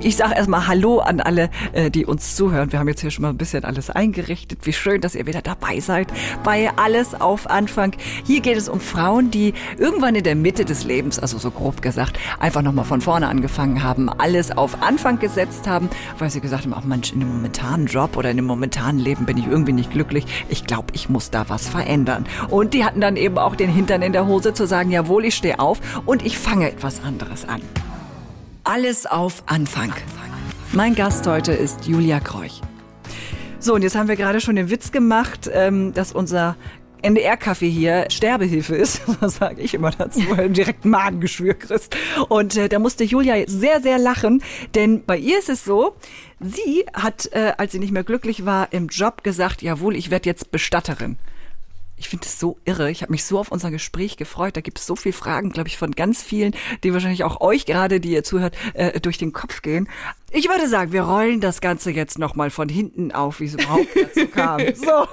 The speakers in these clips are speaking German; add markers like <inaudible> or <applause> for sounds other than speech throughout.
Ich sage erstmal Hallo an alle, äh, die uns zuhören. Wir haben jetzt hier schon mal ein bisschen alles eingerichtet. Wie schön, dass ihr wieder dabei seid bei Alles auf Anfang. Hier geht es um Frauen, die irgendwann in der Mitte des Lebens, also so grob gesagt, einfach nochmal von vorne angefangen haben, alles auf Anfang gesetzt haben, weil sie gesagt haben, ach Mensch, in dem momentanen Job oder in dem momentanen Leben bin ich irgendwie nicht glücklich. Ich glaube, ich muss da was verändern. Und die hatten dann eben auch den Hintern in der Hose zu sagen, jawohl, ich stehe auf und ich fange etwas anderes an. Alles auf Anfang. Mein Gast heute ist Julia Kreuch. So, und jetzt haben wir gerade schon den Witz gemacht, ähm, dass unser NDR-Kaffee hier Sterbehilfe ist, <laughs> das sage ich immer dazu, weil du <laughs> direkt Magengeschwür kriegst. Und äh, da musste Julia sehr, sehr lachen, denn bei ihr ist es so, sie hat, äh, als sie nicht mehr glücklich war, im Job gesagt, jawohl, ich werde jetzt Bestatterin. Ich finde es so irre. Ich habe mich so auf unser Gespräch gefreut. Da gibt es so viele Fragen, glaube ich, von ganz vielen, die wahrscheinlich auch euch gerade, die ihr zuhört, äh, durch den Kopf gehen. Ich würde sagen, wir rollen das Ganze jetzt nochmal von hinten auf, wie es überhaupt dazu <laughs> kam. So,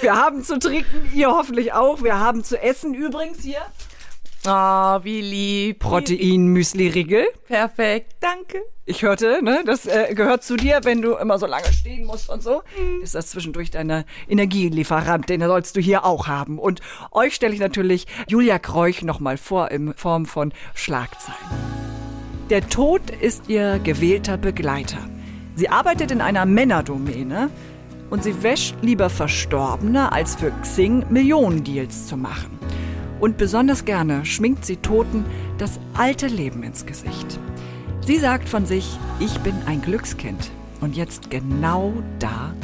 wir haben zu trinken, ihr hoffentlich auch. Wir haben zu essen übrigens hier. Oh, wie lieb. Protein-Müsli-Riegel. Perfekt, danke. Ich hörte, ne, das äh, gehört zu dir, wenn du immer so lange stehen musst und so. Ist das zwischendurch deine Energielieferant, den sollst du hier auch haben. Und euch stelle ich natürlich Julia Kreuch nochmal vor in Form von Schlagzeilen. Der Tod ist ihr gewählter Begleiter. Sie arbeitet in einer Männerdomäne und sie wäscht lieber Verstorbene, als für Xing Millionendeals zu machen. Und besonders gerne schminkt sie Toten das alte Leben ins Gesicht. Sie sagt von sich, ich bin ein Glückskind und jetzt genau da,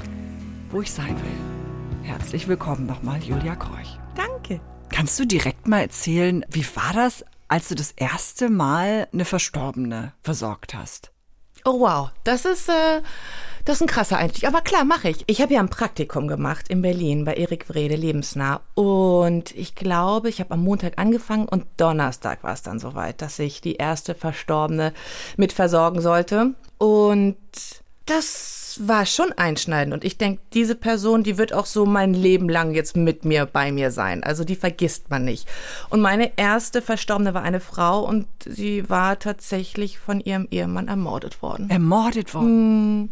wo ich sein will. Herzlich willkommen nochmal, Julia Kreuch. Danke. Kannst du direkt mal erzählen, wie war das, als du das erste Mal eine Verstorbene versorgt hast? Oh wow, das ist äh, das ist ein krasser Einstieg. Aber klar, mache ich. Ich habe ja ein Praktikum gemacht in Berlin bei Erik Wrede, lebensnah. Und ich glaube, ich habe am Montag angefangen und Donnerstag war es dann soweit, dass ich die erste Verstorbene mit versorgen sollte. Und das war schon einschneidend. Und ich denke, diese Person, die wird auch so mein Leben lang jetzt mit mir, bei mir sein. Also die vergisst man nicht. Und meine erste Verstorbene war eine Frau und sie war tatsächlich von ihrem Ehemann ermordet worden. Ermordet worden? Hm.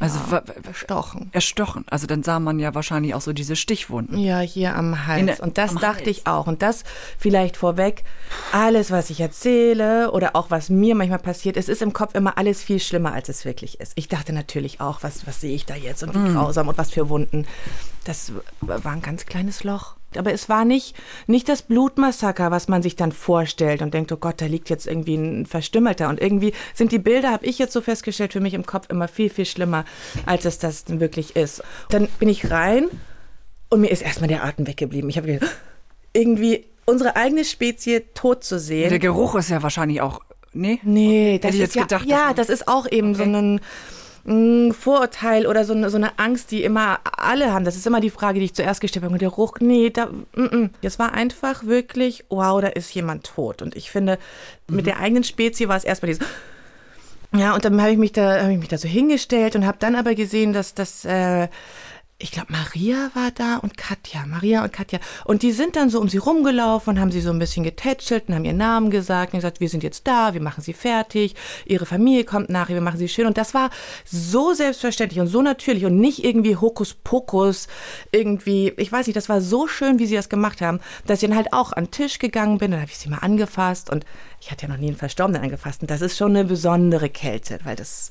Also Ja, erstochen. Erstochen. Also dann sah man ja wahrscheinlich auch so diese Stichwunden. Ja, hier am Hals. In und das dachte Hals. ich auch. Und das vielleicht vorweg, alles, was ich erzähle oder auch was mir manchmal passiert, es ist im Kopf immer alles viel schlimmer, als es wirklich ist. Ich dachte natürlich auch, was, was sehe ich da jetzt und wie Mm. grausam und was für Wunden. Das war ein ganz kleines Loch. Aber es war nicht, nicht das Blutmassaker, was man sich dann vorstellt und denkt, oh Gott, da liegt jetzt irgendwie ein Verstümmelter. Und irgendwie sind die Bilder, habe ich jetzt so festgestellt, für mich im Kopf immer viel, viel schlimmer, als es das wirklich ist. Dann bin ich rein und mir ist erstmal der Atem weggeblieben. Ich habe gedacht, irgendwie unsere eigene Spezie tot zu sehen. Der Geruch ist ja wahrscheinlich auch. Nee? Nee, das Hätte ich ist jetzt ja, gedacht, ja, das ist auch eben so ein Vorurteil oder so eine, so eine Angst, die immer alle haben. Das ist immer die Frage, die ich zuerst gestellt habe. Und der Geruch, nee, da, mm, mm. das war einfach wirklich, wow, da ist jemand tot. Und ich finde, mit der eigenen Spezie war es erstmal dieses, ja, und dann habe ich mich da, habe ich mich da so hingestellt und habe dann aber gesehen, dass das, äh, ich glaube, Maria war da und Katja, Maria und Katja. Und die sind dann so um sie rumgelaufen und haben sie so ein bisschen getätschelt und haben ihren Namen gesagt und gesagt, wir sind jetzt da, wir machen sie fertig, ihre Familie kommt nachher, wir machen sie schön. Und das war so selbstverständlich und so natürlich und nicht irgendwie Hokuspokus, irgendwie, ich weiß nicht, das war so schön, wie sie das gemacht haben, dass ich dann halt auch an den Tisch gegangen bin, dann habe ich sie mal angefasst und ich hatte ja noch nie einen Verstorbenen angefasst. Und das ist schon eine besondere Kälte, weil das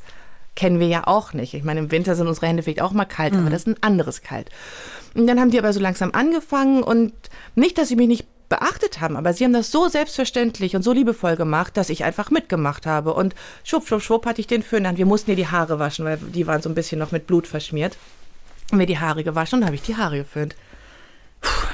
kennen wir ja auch nicht. Ich meine, im Winter sind unsere Hände vielleicht auch mal kalt, aber das ist ein anderes Kalt. Und dann haben die aber so langsam angefangen und nicht, dass sie mich nicht beachtet haben, aber sie haben das so selbstverständlich und so liebevoll gemacht, dass ich einfach mitgemacht habe. Und schwupp, schwupp, schwupp hatte ich den Föhn an. Wir mussten ihr die Haare waschen, weil die waren so ein bisschen noch mit Blut verschmiert. Und mir die Haare gewaschen und habe ich die Haare geföhnt.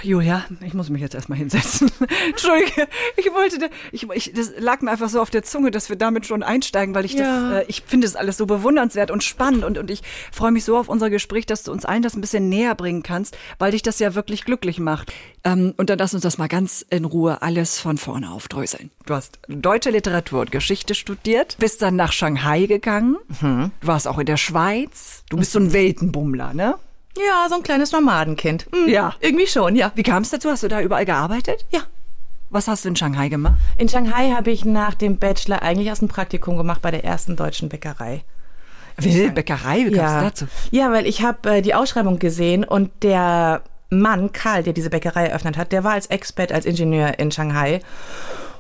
Julia, ich muss mich jetzt erstmal hinsetzen. <laughs> Entschuldige, ich wollte, ich, ich, das lag mir einfach so auf der Zunge, dass wir damit schon einsteigen, weil ich Ja. das, äh, ich finde es alles so bewundernswert und spannend und, und ich freue mich so auf unser Gespräch, dass du uns allen das ein bisschen näher bringen kannst, weil dich das ja wirklich glücklich macht. Ähm, und dann lass uns das mal ganz in Ruhe alles von vorne aufdröseln. Du hast deutsche Literatur und Geschichte studiert, bist dann nach Shanghai gegangen, Mhm. du warst auch in der Schweiz, du bist so ein Weltenbummler, ne? Ja, so ein kleines Nomadenkind. Hm, Ja. Irgendwie schon, ja. Wie kam es dazu? Hast du da überall gearbeitet? Ja. Was hast du in Shanghai gemacht? In Shanghai habe ich nach dem Bachelor eigentlich erst ein Praktikum gemacht bei der ersten deutschen Bäckerei. Will Bäckerei, wie kommst ja. du dazu? Ja, weil ich habe äh, die Ausschreibung gesehen und der Mann, Karl, der diese Bäckerei eröffnet hat, der war als Expert, als Ingenieur in Shanghai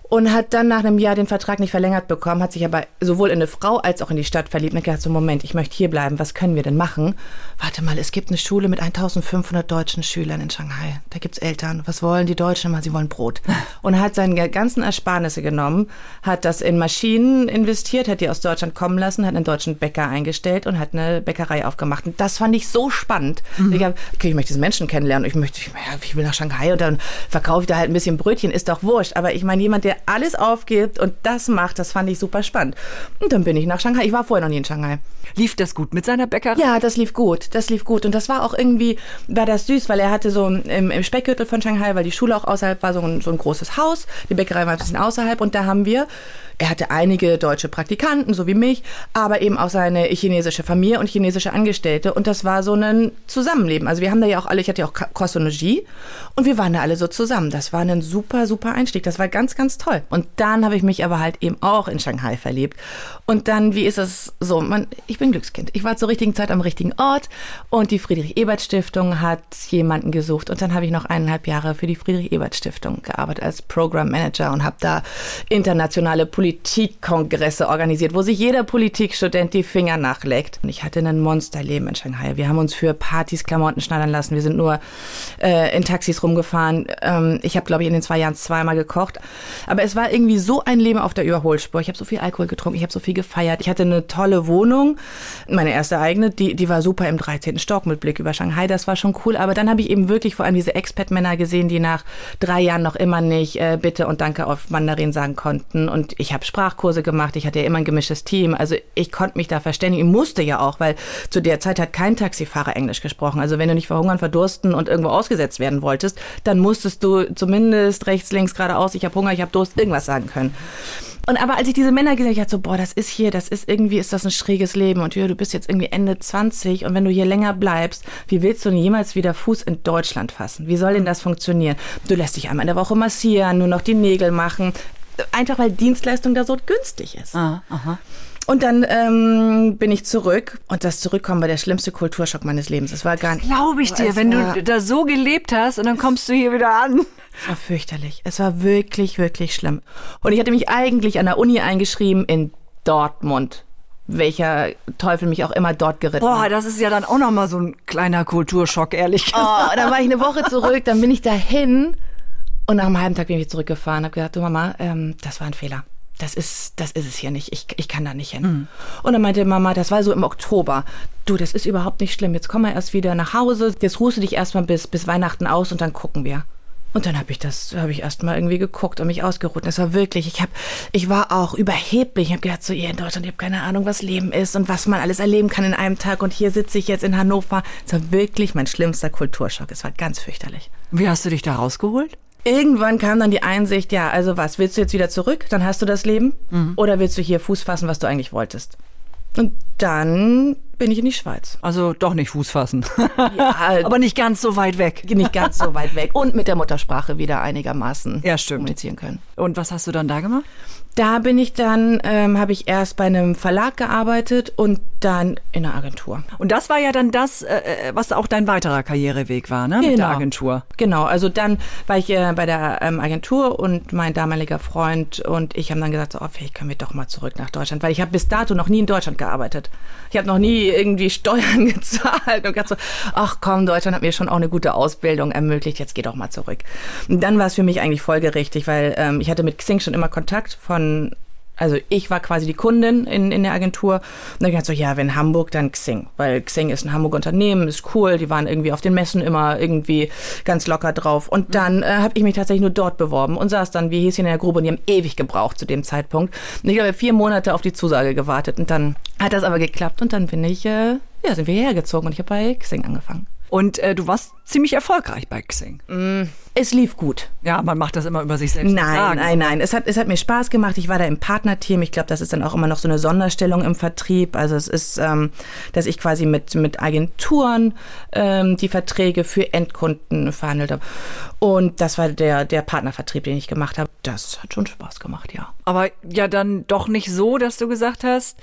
und hat dann nach einem Jahr den Vertrag nicht verlängert bekommen, hat sich aber sowohl in eine Frau als auch in die Stadt verliebt und hat gedacht, so Moment, ich möchte hier bleiben, was können wir denn machen? Warte mal, es gibt eine Schule mit 1500 deutschen Schülern in Shanghai. Da gibt's Eltern. Was wollen die Deutschen immer? Sie wollen Brot. <laughs> Und hat seine ganzen Ersparnisse genommen, hat das in Maschinen investiert, hat die aus Deutschland kommen lassen, hat einen deutschen Bäcker eingestellt und hat eine Bäckerei aufgemacht. Und das fand ich so spannend. Mhm. Ich hab, okay, ich möchte diesen Menschen kennenlernen. Ich möchte, ich will nach Shanghai und dann verkaufe ich da halt ein bisschen Brötchen, ist doch wurscht. Aber ich meine, jemand, der alles aufgibt und das macht, das fand ich super spannend. Und dann bin ich nach Shanghai. Ich war vorher noch nie in Shanghai. Lief das gut mit seiner Bäckerei? Ja, das lief gut. Das lief gut. Und das war auch irgendwie, war das süß, weil er hatte so im, im Speckgürtel von Shanghai, weil die Schule auch außerhalb war, so ein, so ein großes Haus. Die Bäckerei war ein bisschen außerhalb. Und da haben wir er hatte einige deutsche Praktikanten, so wie mich, aber eben auch seine chinesische Familie und chinesische Angestellte. Und das war so ein Zusammenleben. Also wir haben da ja auch alle, ich hatte ja auch Kosologie und wir waren da alle so zusammen. Das war ein super, super Einstieg. Das war ganz, ganz toll. Und dann habe ich mich aber halt eben auch in Shanghai verliebt. Und dann, wie ist es so? Man, ich bin Glückskind. Ich war zur richtigen Zeit am richtigen Ort und die Friedrich-Ebert-Stiftung hat jemanden gesucht. Und dann habe ich noch eineinhalb Jahre für die Friedrich-Ebert-Stiftung gearbeitet als Program Manager und habe da internationale Politik Politikkongresse organisiert, wo sich jeder Politikstudent die Finger nachleckt. Und ich hatte ein Monsterleben in Shanghai. Wir haben uns für Partys Klamotten schneidern lassen. Wir sind nur äh, in Taxis rumgefahren. Ähm, ich habe, glaube ich, in den zwei Jahren zweimal gekocht. Es war irgendwie so ein Leben auf der Überholspur. Ich habe so viel Alkohol getrunken, ich habe so viel gefeiert. Ich hatte eine tolle Wohnung, meine erste eigene, die, die war super im 13. Stock mit Blick über Shanghai. Das war schon cool. Aber dann habe ich eben wirklich vor allem diese Expat-Männer gesehen, die nach drei Jahren noch immer nicht äh, Bitte und Danke auf Mandarin sagen konnten. Und ich habe Sprachkurse gemacht, ich hatte ja immer ein gemischtes Team, also ich konnte mich da verständigen, musste ja auch, weil zu der Zeit hat kein Taxifahrer Englisch gesprochen. Also wenn du nicht verhungern, verdursten und irgendwo ausgesetzt werden wolltest, dann musstest du zumindest rechts, links, geradeaus, ich habe Hunger, ich habe Durst, irgendwas sagen können. Und aber als ich diese Männer gesehen habe, ich dachte so, boah, das ist hier, das ist irgendwie, ist das ein schräges Leben. Und ja, du bist jetzt irgendwie Ende 20 und wenn du hier länger bleibst, wie willst du denn jemals wieder Fuß in Deutschland fassen? Wie soll denn das funktionieren? Du lässt dich einmal in der Woche massieren, nur noch die Nägel machen einfach weil Dienstleistung da so günstig ist. Ah, aha. Und dann ähm, bin ich zurück und das Zurückkommen war der schlimmste Kulturschock meines Lebens. Es war gar nicht. Glaube ich dir, wenn du da so gelebt hast und dann kommst du hier wieder an. Es war fürchterlich. Es war wirklich, wirklich schlimm. Und ich hatte mich eigentlich an der Uni eingeschrieben in Dortmund welcher Teufel mich auch immer dort geritten Boah, das ist ja dann auch nochmal so ein kleiner Kulturschock, ehrlich gesagt. Oh, dann war ich eine Woche <laughs> zurück, dann bin ich dahin und nach einem halben Tag bin ich zurückgefahren, habe gesagt, du Mama, ähm, das war ein Fehler. Das ist, das ist es hier nicht. Ich, ich kann da nicht hin. Mhm. Und dann meinte Mama, das war so im Oktober. Du, das ist überhaupt nicht schlimm. Jetzt komm mal erst wieder nach Hause. Jetzt ruhst du dich erstmal bis, bis Weihnachten aus und dann gucken wir. Und dann habe ich das, habe ich erstmal irgendwie geguckt und mich ausgeruht. Das war wirklich, ich habe, ich war auch überheblich. Ich habe gedacht, so ihr in Deutschland, ihr habt keine Ahnung, was Leben ist und was man alles erleben kann in einem Tag. Und hier sitze ich jetzt in Hannover. Es war wirklich mein schlimmster Kulturschock. Es war ganz fürchterlich. Wie hast du dich da rausgeholt? Irgendwann kam dann die Einsicht, ja, also was, willst du jetzt wieder zurück? Dann hast du das Leben? Mhm. Oder willst du hier Fuß fassen, was du eigentlich wolltest? Und dann bin ich in die Schweiz. Also doch nicht Fuß fassen. <laughs> Ja, aber nicht ganz so weit weg. Nicht ganz so weit weg. Und mit der Muttersprache wieder einigermaßen ja, stimmt. kommunizieren können. Und was hast du dann da gemacht? Da bin ich dann, ähm, habe ich erst bei einem Verlag gearbeitet und dann in einer Agentur. Und das war ja dann das, äh, äh was auch dein weiterer Karriereweg war, ne? Genau. Mit der Agentur. Genau, also dann war ich äh, bei der ähm, Agentur und mein damaliger Freund und ich haben dann gesagt, so, oh, vielleicht können wir doch mal zurück nach Deutschland, weil ich habe bis dato noch nie in Deutschland gearbeitet. Ich habe noch nie irgendwie Steuern <laughs> gezahlt und gedacht so, ach komm, Deutschland hat mir schon auch eine gute Ausbildung ermöglicht, jetzt geh doch mal zurück. Und dann war es für mich eigentlich folgerichtig, weil ähm, ich hatte mit Xing schon immer Kontakt von von also ich war quasi die Kundin in, in der Agentur. Und dann gedacht so, ja, wenn Hamburg, dann Xing. Weil Xing ist ein Hamburger Unternehmen, ist cool. Die waren irgendwie auf den Messen immer irgendwie ganz locker drauf. Und mhm. dann äh, habe ich mich tatsächlich nur dort beworben und saß dann, wie hieß in der Grube, und die haben ewig gebraucht zu dem Zeitpunkt. Und ich habe vier Monate auf die Zusage gewartet. Und dann hat das aber geklappt und dann bin ich, äh, ja, sind wir hierher gezogen und ich habe bei Xing angefangen. Und äh, du warst ziemlich erfolgreich bei Xing. Es lief gut. Ja, man macht das immer über sich selbst. Nein, nein, nein. Es hat, es hat mir Spaß gemacht. Ich war da im Partnerteam. Ich glaube, das ist dann auch immer noch so eine Sonderstellung im Vertrieb. Also es ist, ähm, dass ich quasi mit, mit Agenturen ähm, die Verträge für Endkunden verhandelt habe. Und das war der, der Partnervertrieb, den ich gemacht habe. Das hat schon Spaß gemacht, ja. Aber ja dann doch nicht so, dass du gesagt hast,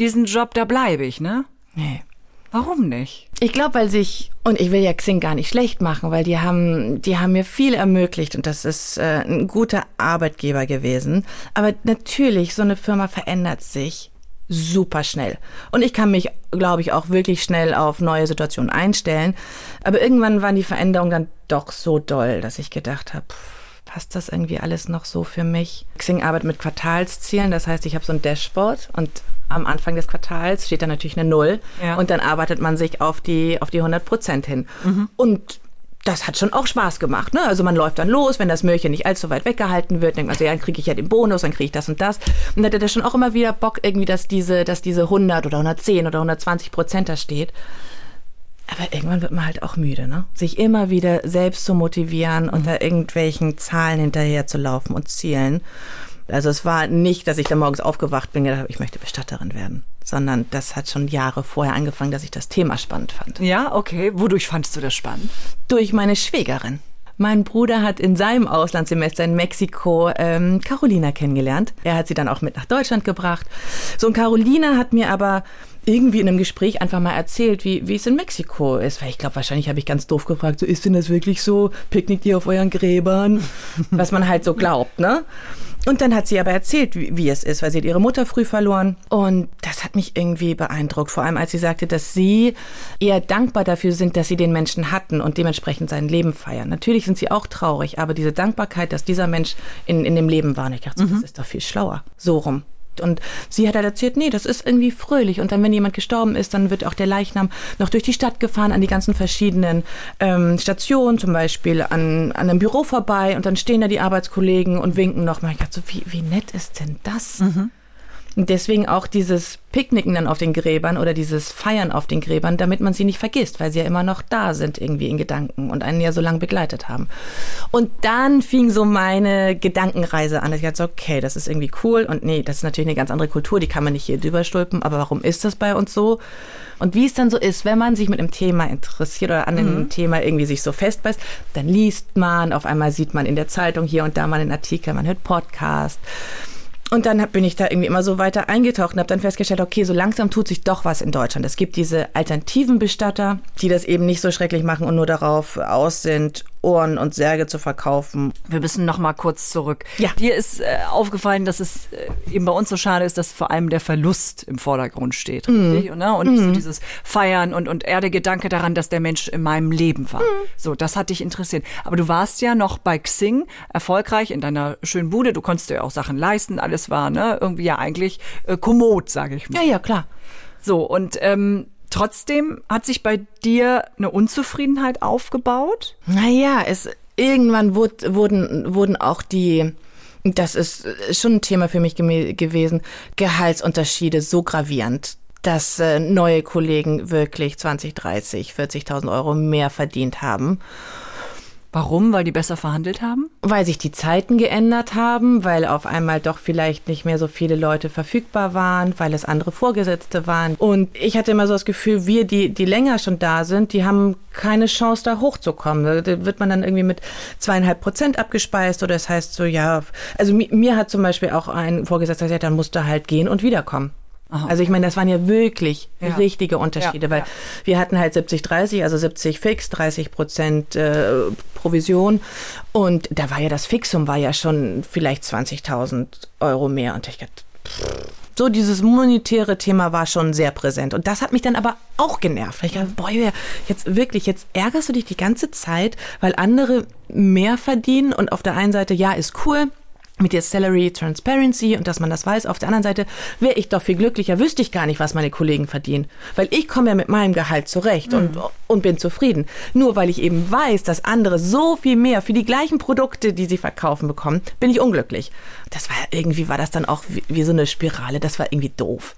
diesen Job, da bleibe ich, ne? Nee. Warum nicht? Ich glaube, weil sich, und ich will ja Xing gar nicht schlecht machen, weil die haben, die haben mir viel ermöglicht und das ist äh, ein guter Arbeitgeber gewesen. Aber natürlich, so eine Firma verändert sich super schnell. Und ich kann mich, glaube ich, auch wirklich schnell auf neue Situationen einstellen. Aber irgendwann waren die Veränderungen dann doch so doll, dass ich gedacht habe, passt das irgendwie alles noch so für mich? Xing arbeitet mit Quartalszielen, das heißt, ich habe so ein Dashboard und am Anfang des Quartals steht da natürlich eine Null Ja. und dann arbeitet man sich auf die, auf die 100 Prozent hin. Und das hat schon auch Spaß gemacht. Ne? Also man läuft dann los, wenn das Möhrchen nicht allzu weit weggehalten wird, denkt man so, ja, dann kriege ich ja den Bonus, dann kriege ich das und das. Und hatte da schon auch immer wieder Bock irgendwie, dass diese, dass diese 100 oder 110 oder 120 Prozent da steht. Aber irgendwann wird man halt auch müde, ne? Sich immer wieder selbst zu motivieren, unter irgendwelchen Zahlen hinterher zu laufen und Zielen. Also es war nicht, dass ich dann morgens aufgewacht bin und gedacht habe, ich möchte Bestatterin werden, sondern das hat schon Jahre vorher angefangen, dass ich das Thema spannend fand. Ja, okay. Wodurch fandst du das spannend? Durch meine Schwägerin. Mein Bruder hat in seinem Auslandssemester in Mexiko ähm, Carolina kennengelernt. Er hat sie dann auch mit nach Deutschland gebracht. So, und Carolina hat mir aber irgendwie in einem Gespräch einfach mal erzählt, wie, wie es in Mexiko ist. Weil ich glaube, wahrscheinlich habe ich ganz doof gefragt, so ist denn das wirklich so? Picknickt ihr auf euren Gräbern? <laughs> Was man halt so glaubt, ne? Und dann hat sie aber erzählt, wie, wie es ist, weil sie hat ihre Mutter früh verloren. Und das hat mich irgendwie beeindruckt, vor allem als sie sagte, dass sie eher dankbar dafür sind, dass sie den Menschen hatten und dementsprechend sein Leben feiern. Natürlich sind sie auch traurig, aber diese Dankbarkeit, dass dieser Mensch in, in dem Leben war, und ich dachte, so, das ist doch viel schlauer. So rum. Und sie hat halt erzählt, nee, das ist irgendwie fröhlich. Und dann, wenn jemand gestorben ist, dann wird auch der Leichnam noch durch die Stadt gefahren, an die ganzen verschiedenen ähm, Stationen, zum Beispiel an, an einem Büro vorbei. Und dann stehen da die Arbeitskollegen und winken nochmal. Ich dachte so, wie, wie nett ist denn das? Und deswegen auch dieses Picknicken dann auf den Gräbern oder dieses Feiern auf den Gräbern, damit man sie nicht vergisst, weil sie ja immer noch da sind irgendwie in Gedanken und einen ja so lange begleitet haben. Und dann fing so meine Gedankenreise an. Ich dachte so, okay, das ist irgendwie cool und nee, das ist natürlich eine ganz andere Kultur, die kann man nicht hier drüber stülpen, aber warum ist das bei uns so? Und wie es dann so ist, wenn man sich mit einem Thema interessiert oder an einem Thema irgendwie sich so festbeißt, dann liest man, auf einmal sieht man in der Zeitung hier und da mal einen Artikel, man hört Podcast. Und dann bin ich da irgendwie immer so weiter eingetaucht und habe dann festgestellt, okay, so langsam tut sich doch was in Deutschland. Es gibt diese alternativen Bestatter, die das eben nicht so schrecklich machen und nur darauf aus sind, Ohren und Särge zu verkaufen. Wir müssen noch mal kurz zurück. Ja. Dir ist äh, aufgefallen, dass es äh, eben bei uns so schade ist, dass vor allem der Verlust im Vordergrund steht, richtig? Ne? Und nicht so dieses Feiern und, und eher der Gedanke daran, dass der Mensch in meinem Leben war. So, das hat dich interessiert. Aber du warst ja noch bei Xing erfolgreich in deiner schönen Bude. Du konntest dir ja auch Sachen leisten. Alles war ne, irgendwie ja eigentlich äh, kommod, sage ich mal. Ja, ja, klar. So, und ähm, trotzdem hat sich bei dir eine Unzufriedenheit aufgebaut. Naja, es irgendwann wurd, wurden, wurden auch die, das ist schon ein Thema für mich gewesen, Gehaltsunterschiede so gravierend, dass äh, neue Kollegen wirklich 20, 30, 40.000 Euro mehr verdient haben. Warum? Weil die besser verhandelt haben? Weil sich die Zeiten geändert haben, weil auf einmal doch vielleicht nicht mehr so viele Leute verfügbar waren, weil es andere Vorgesetzte waren. Und ich hatte immer so das Gefühl, wir, die, die länger schon da sind, die haben keine Chance, da hochzukommen. Da wird man dann irgendwie mit zweieinhalb Prozent abgespeist oder es heißt so, ja, also mi- mir hat zum Beispiel auch ein Vorgesetzter gesagt, dann musst du halt gehen und wiederkommen. Also ich meine, das waren ja wirklich Ja. richtige Unterschiede, Ja, weil ja. wir hatten halt 70, 30, also 70 fix, 30 Prozent äh, Provision. Und da war ja das Fixum war ja schon vielleicht 20.000 Euro mehr. Und ich dachte, pff, so dieses monetäre Thema war schon sehr präsent. Und das hat mich dann aber auch genervt. Ich dachte, boah, jetzt wirklich, jetzt ärgerst du dich die ganze Zeit, weil andere mehr verdienen. Und auf der einen Seite, ja, ist cool mit der Salary Transparency und dass man das weiß. Auf der anderen Seite wäre ich doch viel glücklicher, wüsste ich gar nicht, was meine Kollegen verdienen. Weil ich komme ja mit meinem Gehalt zurecht und, und bin zufrieden. Nur weil ich eben weiß, dass andere so viel mehr für die gleichen Produkte, die sie verkaufen, bekommen, bin ich unglücklich. Das war irgendwie, war das dann auch wie, wie so eine Spirale. Das war irgendwie doof.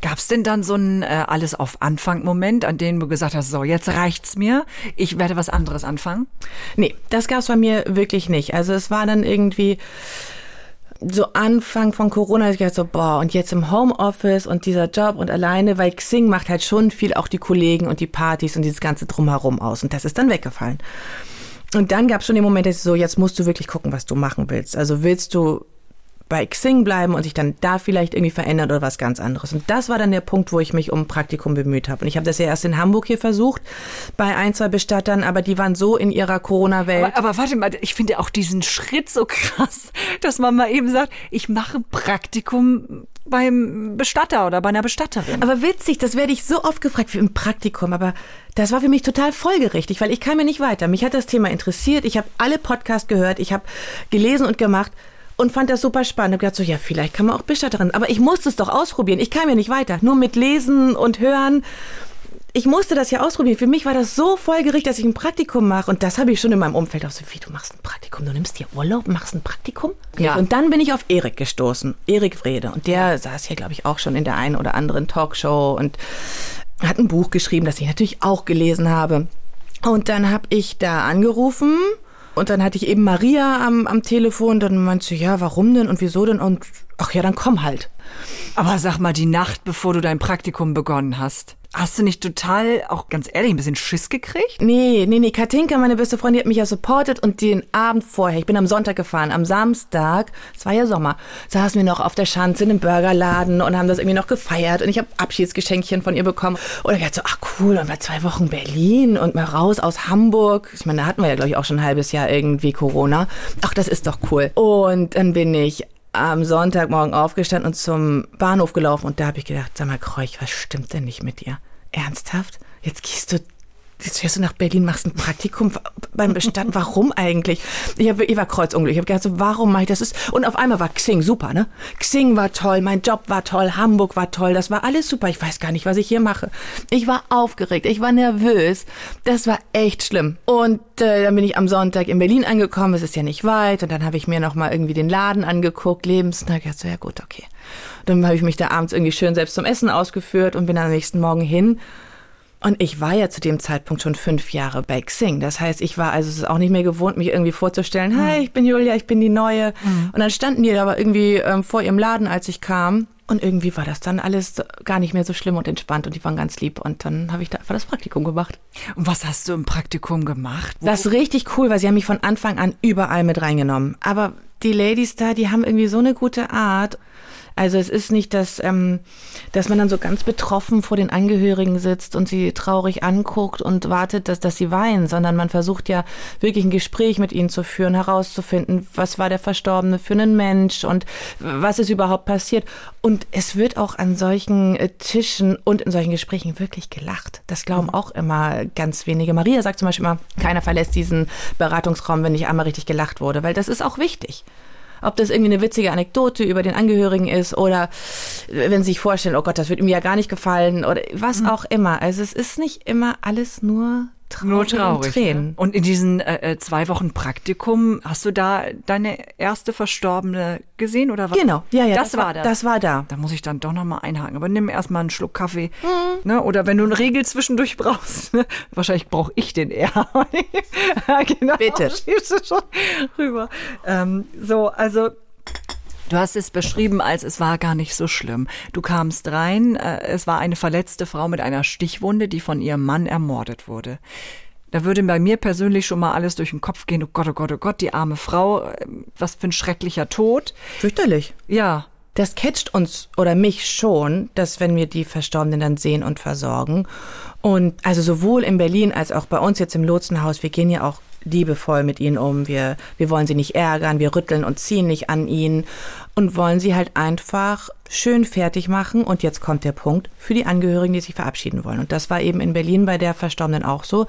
Gab es denn dann so ein äh, alles auf Anfang-Moment, an dem du gesagt hast, so, jetzt reicht's mir, ich werde was anderes anfangen? Nee, das gab's bei mir wirklich nicht. Also es war dann irgendwie so Anfang von Corona, ich gedacht so, boah, und jetzt im Homeoffice und dieser Job und alleine, weil Xing macht halt schon viel auch die Kollegen und die Partys und dieses ganze Drumherum aus. Und das ist dann weggefallen. Und dann gab es schon den Moment, dass ich so, jetzt musst du wirklich gucken, was du machen willst. Also willst du bei Xing bleiben und sich dann da vielleicht irgendwie verändern oder was ganz anderes. Und das war dann der Punkt, wo ich mich um Praktikum bemüht habe. Und ich habe das ja erst in Hamburg hier versucht, bei ein, zwei Bestattern, aber die waren so in ihrer Corona-Welt. Aber, aber, warte mal, ich finde auch diesen Schritt so krass, <laughs> dass man mal eben sagt, ich mache Praktikum beim Bestatter oder bei einer Bestatterin. Aber witzig, das werde ich so oft gefragt wie im Praktikum, aber das war für mich total folgerichtig, weil ich kam mir nicht weiter. Mich hat das Thema interessiert, ich habe alle Podcasts gehört, ich habe gelesen und gemacht und fand das super spannend. Ich gedacht so, ja, vielleicht kann man auch Bestatterin. Aber ich musste es doch ausprobieren. Ich kam ja nicht weiter. Nur mit Lesen und Hören. Ich musste das ja ausprobieren. Für mich war das so folgerichtig, dass ich ein Praktikum mache. Und das habe ich schon in meinem Umfeld auch so, wie, du machst ein Praktikum, du nimmst dir Urlaub, machst ein Praktikum? Ja. Und dann bin ich auf Erik gestoßen, Erik Wrede. Und der saß hier, glaube ich, auch schon in der einen oder anderen Talkshow und hat ein Buch geschrieben, das ich natürlich auch gelesen habe. Und dann habe ich da angerufen und dann hatte ich eben Maria am, am Telefon, dann meinte sie, ja, warum denn und wieso denn? Und ach ja, dann komm halt. Aber sag mal, die Nacht, bevor du dein Praktikum begonnen hast, Hast du nicht total, auch ganz ehrlich, ein bisschen Schiss gekriegt? Nee, nee, nee. Katinka, meine beste Freundin, hat mich ja supportet und den Abend vorher, ich bin am Sonntag gefahren, am Samstag, es war ja Sommer, saßen wir noch auf der Schanze in einem Burgerladen und haben das irgendwie noch gefeiert und ich habe Abschiedsgeschenkchen von ihr bekommen. Und ich dachte so, ach cool, und mal zwei Wochen Berlin und mal raus aus Hamburg. Ich meine, da hatten wir ja, glaube ich, auch schon ein halbes Jahr irgendwie Corona. Ach, das ist doch cool. Und dann bin ich am Sonntagmorgen aufgestanden und zum Bahnhof gelaufen und da habe ich gedacht, sag mal, Kreuch, was stimmt denn nicht mit dir? Ernsthaft? Jetzt gehst du jetzt fährst du nach Berlin, machst ein Praktikum beim Bestand. Warum eigentlich? Ich, hab, ich war kreuzunglücklich. Ich habe gedacht, so, warum mache ich das? Und auf einmal war Xing super, ne? Xing war toll, mein Job war toll, Hamburg war toll, das war alles super. Ich weiß gar nicht, was ich hier mache. Ich war aufgeregt, ich war nervös. Das war echt schlimm. Und äh, dann bin ich am Sonntag in Berlin angekommen. Es ist ja nicht weit. Und dann habe ich mir noch mal irgendwie den Laden angeguckt, Lebensnah. Ich dachte so, ja gut, okay. Dann habe ich mich da abends irgendwie schön selbst zum Essen ausgeführt und bin am nächsten Morgen hin und ich war ja zu dem Zeitpunkt schon fünf Jahre bei Xing. Das heißt, ich war also es ist auch nicht mehr gewohnt, mich irgendwie vorzustellen, hi, ich bin Julia, ich bin die Neue. Mhm. Und dann standen die aber irgendwie ähm, vor ihrem Laden, als ich kam. Und irgendwie war das dann alles gar nicht mehr so schlimm und entspannt und die waren ganz lieb. Und dann habe ich da einfach das Praktikum gemacht. Und was hast du im Praktikum gemacht? Wo? Das ist richtig cool, weil sie haben mich von Anfang an überall mit reingenommen. Aber die Ladies da, die haben irgendwie so eine gute Art. Also es ist nicht, dass, ähm, dass man dann so ganz betroffen vor den Angehörigen sitzt und sie traurig anguckt und wartet, dass, dass sie weinen, sondern man versucht ja wirklich ein Gespräch mit ihnen zu führen, herauszufinden, was war der Verstorbene für einen Mensch und was ist überhaupt passiert. Und es wird auch an solchen äh, Tischen und in solchen Gesprächen wirklich gelacht. Das glauben auch immer ganz wenige. Maria sagt zum Beispiel immer, keiner verlässt diesen Beratungsraum, wenn nicht einmal richtig gelacht wurde, weil das ist auch wichtig ob das irgendwie eine witzige Anekdote über den Angehörigen ist oder wenn Sie sich vorstellen, oh Gott, das wird ihm ja gar nicht gefallen oder was mhm. auch immer. Also es ist nicht immer alles nur traurig, Nur traurig und Tränen. Ne? Und in diesen äh, äh, zwei Wochen Praktikum, hast du da deine erste Verstorbene gesehen oder was? Genau, ja, ja. Das, das war das. Das war da. Da muss ich dann doch nochmal einhaken. Aber nimm erstmal einen Schluck Kaffee. Mhm. Ne? Oder wenn du einen Regel zwischendurch <laughs> brauchst. Ne? Wahrscheinlich brauche ich den eher. <laughs> ja, genau. Bitte. Schiebst du schon rüber. Ähm, so, also Du hast es beschrieben, als es war gar nicht so schlimm. Du kamst rein, äh, es war eine verletzte Frau mit einer Stichwunde, die von ihrem Mann ermordet wurde. Da würde bei mir persönlich schon mal alles durch den Kopf gehen. Oh Gott, oh Gott, oh Gott, die arme Frau, äh, was für ein schrecklicher Tod. Fürchterlich. Ja. Das catcht uns oder mich schon, dass wenn wir die Verstorbenen dann sehen und versorgen. Und also sowohl in Berlin als auch bei uns jetzt im Lotsenhaus, wir gehen ja auch liebevoll mit ihnen um. Wir, wir wollen sie nicht ärgern, wir rütteln und ziehen nicht an ihnen und wollen sie halt einfach schön fertig machen. Und jetzt kommt der Punkt für die Angehörigen, die sich verabschieden wollen. Und das war eben in Berlin bei der Verstorbenen auch so,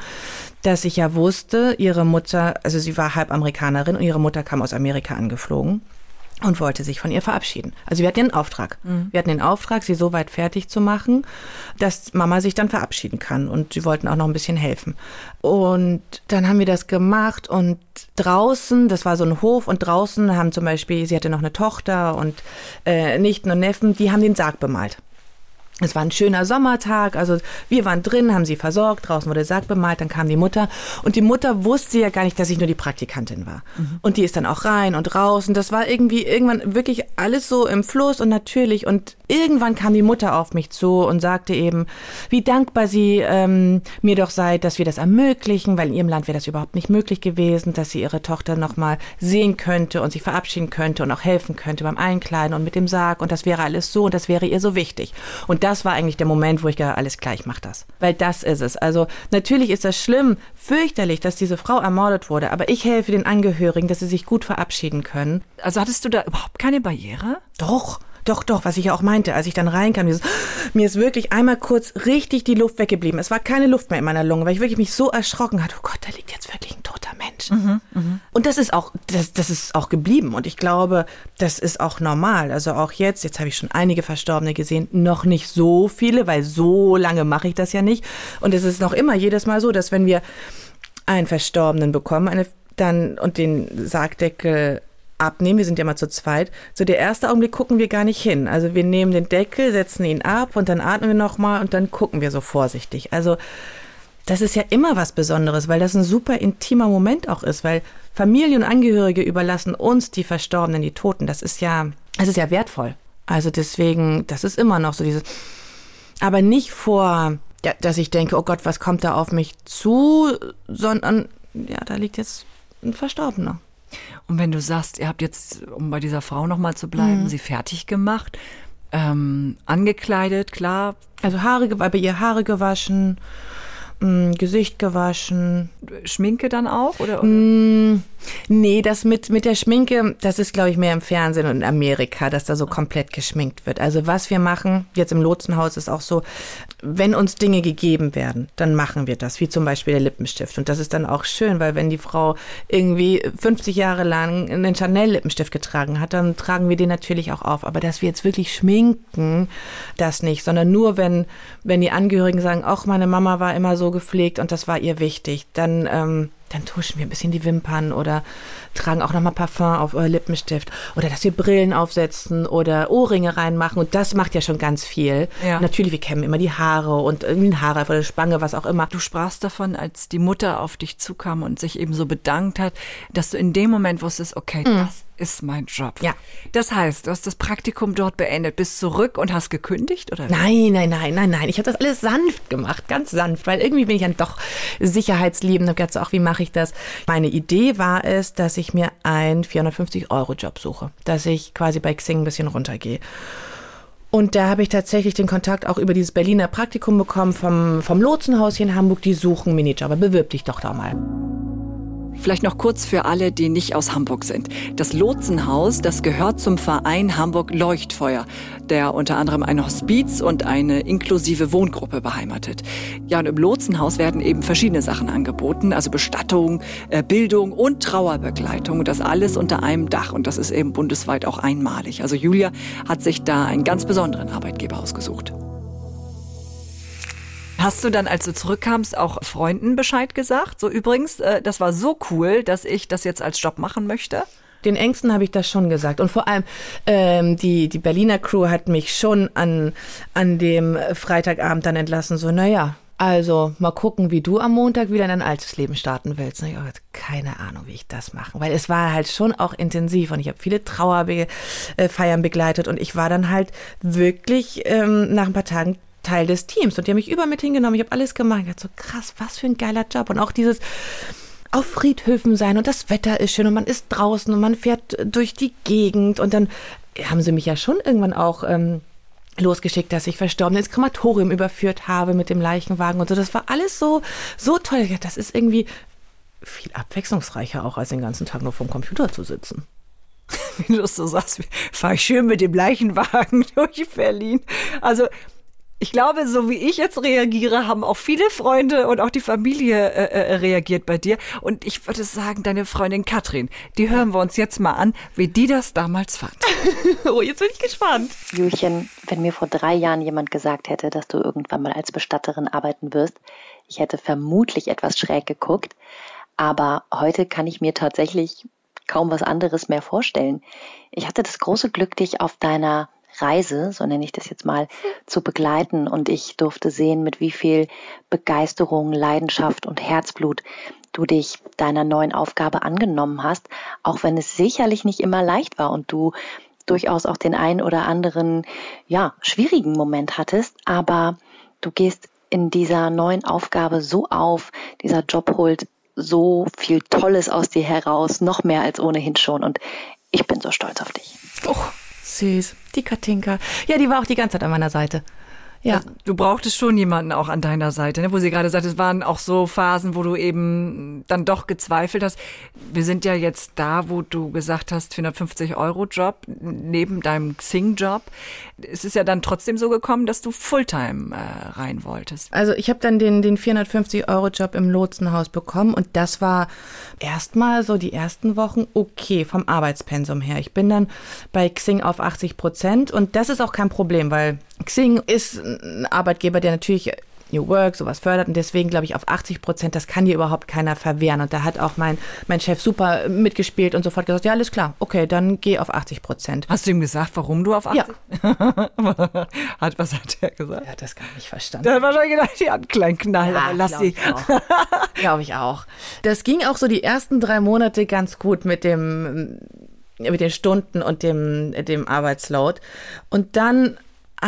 dass ich ja wusste, ihre Mutter, also sie war halb Amerikanerin und ihre Mutter kam aus Amerika angeflogen und wollte sich von ihr verabschieden. Also wir hatten den Auftrag. Mhm. Wir hatten den Auftrag, sie so weit fertig zu machen, dass Mama sich dann verabschieden kann. Und sie wollten auch noch ein bisschen helfen. Und dann haben wir das gemacht und draußen, das war so ein Hof und draußen haben zum Beispiel, sie hatte noch eine Tochter und äh, Nichten und Neffen, die haben den Sarg bemalt. Es war ein schöner Sommertag, also wir waren drin, haben sie versorgt, draußen wurde Sarg bemalt, dann kam die Mutter und die Mutter wusste ja gar nicht, dass ich nur die Praktikantin war. Mhm. Und die ist dann auch rein und raus und das war irgendwie irgendwann wirklich alles so im Fluss und natürlich und irgendwann kam die Mutter auf mich zu und sagte eben, wie dankbar sie ähm, mir doch sei, dass wir das ermöglichen, weil in ihrem Land wäre das überhaupt nicht möglich gewesen, dass sie ihre Tochter nochmal sehen könnte und sich verabschieden könnte und auch helfen könnte beim Einkleiden und mit dem Sarg und das wäre alles so und das wäre ihr so wichtig. Und das war eigentlich der Moment, wo ich gedacht, alles klar, ich mach das. Weil das ist es. Also natürlich ist das schlimm, fürchterlich, dass diese Frau ermordet wurde, aber ich helfe den Angehörigen, dass sie sich gut verabschieden können. Also hattest du da überhaupt keine Barriere? Doch. Doch, doch, was ich ja auch meinte, als ich dann reinkam, dieses, mir ist wirklich einmal kurz richtig die Luft weggeblieben. Es war keine Luft mehr in meiner Lunge, weil ich wirklich mich so erschrocken hatte. Oh Gott, da liegt jetzt wirklich ein toter Mensch. Mhm, mh. Und das ist auch, das, das ist auch geblieben. Und ich glaube, das ist auch normal. Also auch jetzt, jetzt habe ich schon einige Verstorbene gesehen, noch nicht so viele, weil so lange mache ich das ja nicht. Und es ist noch immer jedes Mal so, dass wenn wir einen Verstorbenen bekommen, eine dann und den Sargdeckel abnehmen, wir sind ja mal zu zweit, so der erste Augenblick gucken wir gar nicht hin. Also wir nehmen den Deckel, setzen ihn ab und dann atmen wir nochmal und dann gucken wir so vorsichtig. Also das ist ja immer was Besonderes, weil das ein super intimer Moment auch ist, weil Familie und Angehörige überlassen uns die Verstorbenen, die Toten. Das ist ja, das ist ja wertvoll. Also deswegen, das ist immer noch so dieses, aber nicht vor, ja, dass ich denke, oh Gott, was kommt da auf mich zu, sondern, ja, da liegt jetzt ein Verstorbener. Und wenn du sagst, ihr habt jetzt, um bei dieser Frau nochmal zu bleiben, mhm. sie fertig gemacht, ähm, angekleidet, klar. Also Haare, bei ihr Haare gewaschen, mh, Gesicht gewaschen. Schminke dann auch? Oder, oder? Mm, nee, das mit, mit der Schminke, das ist, glaube ich, mehr im Fernsehen und in Amerika, dass da so komplett geschminkt wird. Also was wir machen, jetzt im Lotsenhaus ist auch so, wenn uns Dinge gegeben werden, dann machen wir das, wie zum Beispiel der Lippenstift. Und das ist dann auch schön, weil wenn die Frau irgendwie 50 Jahre lang einen Chanel-Lippenstift getragen hat, dann tragen wir den natürlich auch auf. Aber dass wir jetzt wirklich schminken, das nicht, sondern nur, wenn, wenn die Angehörigen sagen, ach, meine Mama war immer so gepflegt und das war ihr wichtig, dann ähm, dann tuschen wir ein bisschen die Wimpern oder tragen auch nochmal Parfum auf euer Lippenstift oder dass wir Brillen aufsetzen oder Ohrringe reinmachen und das macht ja schon ganz viel. Ja. Natürlich, wir kämmen immer die Haare und irgendwie ein Haarreif oder Spange, was auch immer. Du sprachst davon, als die Mutter auf dich zukam und sich eben so bedankt hat, dass du in dem Moment wusstest, okay, mhm. das ist mein Job. Ja. Das heißt, du hast das Praktikum dort beendet, bist zurück und hast gekündigt, oder? Nein, nein, nein, nein, nein. Ich habe das alles sanft gemacht, ganz sanft, weil irgendwie bin ich dann doch sicherheitsliebend. Ich dachte so, ach, wie mache ich das? Meine Idee war es, dass ich mir einen 450-Euro-Job suche, dass ich quasi bei Xing ein bisschen runtergehe. Und da habe ich tatsächlich den Kontakt auch über dieses Berliner Praktikum bekommen vom, vom Lotsenhaus hier in Hamburg. Die suchen Minijobber. Bewirb dich doch da mal. Vielleicht noch kurz für alle, die nicht aus Hamburg sind. Das Lotsenhaus, das gehört zum Verein Hamburg Leuchtfeuer, der unter anderem ein Hospiz und eine inklusive Wohngruppe beheimatet. Ja, und im Lotsenhaus werden eben verschiedene Sachen angeboten, also Bestattung, äh, Bildung und Trauerbegleitung. Das alles unter einem Dach und das ist eben bundesweit auch einmalig. Also Julia hat sich da einen ganz besonderen Arbeitgeber ausgesucht. Hast du dann, als du zurückkamst, auch Freunden Bescheid gesagt? So übrigens, äh, das war so cool, dass ich das jetzt als Job machen möchte? Den Ängsten habe ich das schon gesagt. Und vor allem ähm, die, die Berliner Crew hat mich schon an, an dem Freitagabend dann entlassen. So, naja, also mal gucken, wie du am Montag wieder in dein altes Leben starten willst. Ich habe keine Ahnung, wie ich das mache. Weil es war halt schon auch intensiv und ich habe viele Trauerfeiern begleitet und ich war dann halt wirklich ähm, nach ein paar Tagen Teil des Teams. Und die haben mich über mit hingenommen. Ich habe alles gemacht. Ich dachte so, krass, was für ein geiler Job. Und auch dieses auf Friedhöfen sein und das Wetter ist schön und man ist draußen und man fährt durch die Gegend. Und dann haben sie mich ja schon irgendwann auch ähm, losgeschickt, dass ich verstorben ins Krematorium überführt habe mit dem Leichenwagen und so. Das war alles so, so toll. Das ist irgendwie viel abwechslungsreicher auch, als den ganzen Tag nur vorm Computer zu sitzen. <laughs> Wie du so sagst, fahre ich schön mit dem Leichenwagen <laughs> durch Berlin. Also ich glaube, so wie ich jetzt reagiere, haben auch viele Freunde und auch die Familie äh, äh, reagiert bei dir. Und ich würde sagen, deine Freundin Katrin, die hören wir uns jetzt mal an, wie die das damals fand. <laughs> oh, jetzt bin ich gespannt. Julchen, wenn mir vor drei Jahren jemand gesagt hätte, dass du irgendwann mal als Bestatterin arbeiten wirst, ich hätte vermutlich etwas schräg geguckt. Aber heute kann ich mir tatsächlich kaum was anderes mehr vorstellen. Ich hatte das große Glück, dich auf deiner Reise, so nenne ich das jetzt mal, zu begleiten. Und ich durfte sehen, mit wie viel Begeisterung, Leidenschaft und Herzblut du dich deiner neuen Aufgabe angenommen hast, auch wenn es sicherlich nicht immer leicht war und du durchaus auch den einen oder anderen, ja, schwierigen Moment hattest, aber du gehst in dieser neuen Aufgabe so auf, dieser Job holt so viel Tolles aus dir heraus, noch mehr als ohnehin schon und ich bin so stolz auf dich. Oh, süß. Die Katinka. Ja, die war auch die ganze Zeit an meiner Seite. Ja. Also, du brauchtest schon jemanden auch an deiner Seite, ne? wo sie gerade sagt, es waren auch so Phasen, wo du eben dann doch gezweifelt hast. Wir sind ja jetzt da, wo du gesagt hast, 450 Euro Job neben deinem Xing-Job. Es ist ja dann trotzdem so gekommen, dass du Fulltime äh, rein wolltest. Also ich habe dann den, den 450 Euro Job im Lotsenhaus bekommen und das war erstmal so die ersten Wochen okay vom Arbeitspensum her. Ich bin dann bei Xing auf 80 Prozent und das ist auch kein Problem, weil Xing ist ein Arbeitgeber, der natürlich New Work, sowas fördert und deswegen glaube ich auf 80 Prozent, das kann dir überhaupt keiner verwehren. Und da hat auch mein, mein Chef super mitgespielt und sofort gesagt, ja, alles klar, okay, dann geh auf 80 Prozent. Hast du ihm gesagt, warum du auf 80? Ja. <laughs> hat, was hat er gesagt? Er hat das gar nicht verstanden. Der hat wahrscheinlich gedacht, ja, einen kleinen Knall, Ja, aber lass sie. Glaube ich auch. Das ging auch so die ersten drei Monate ganz gut mit dem mit den Stunden und dem, dem Arbeitsload. Und dann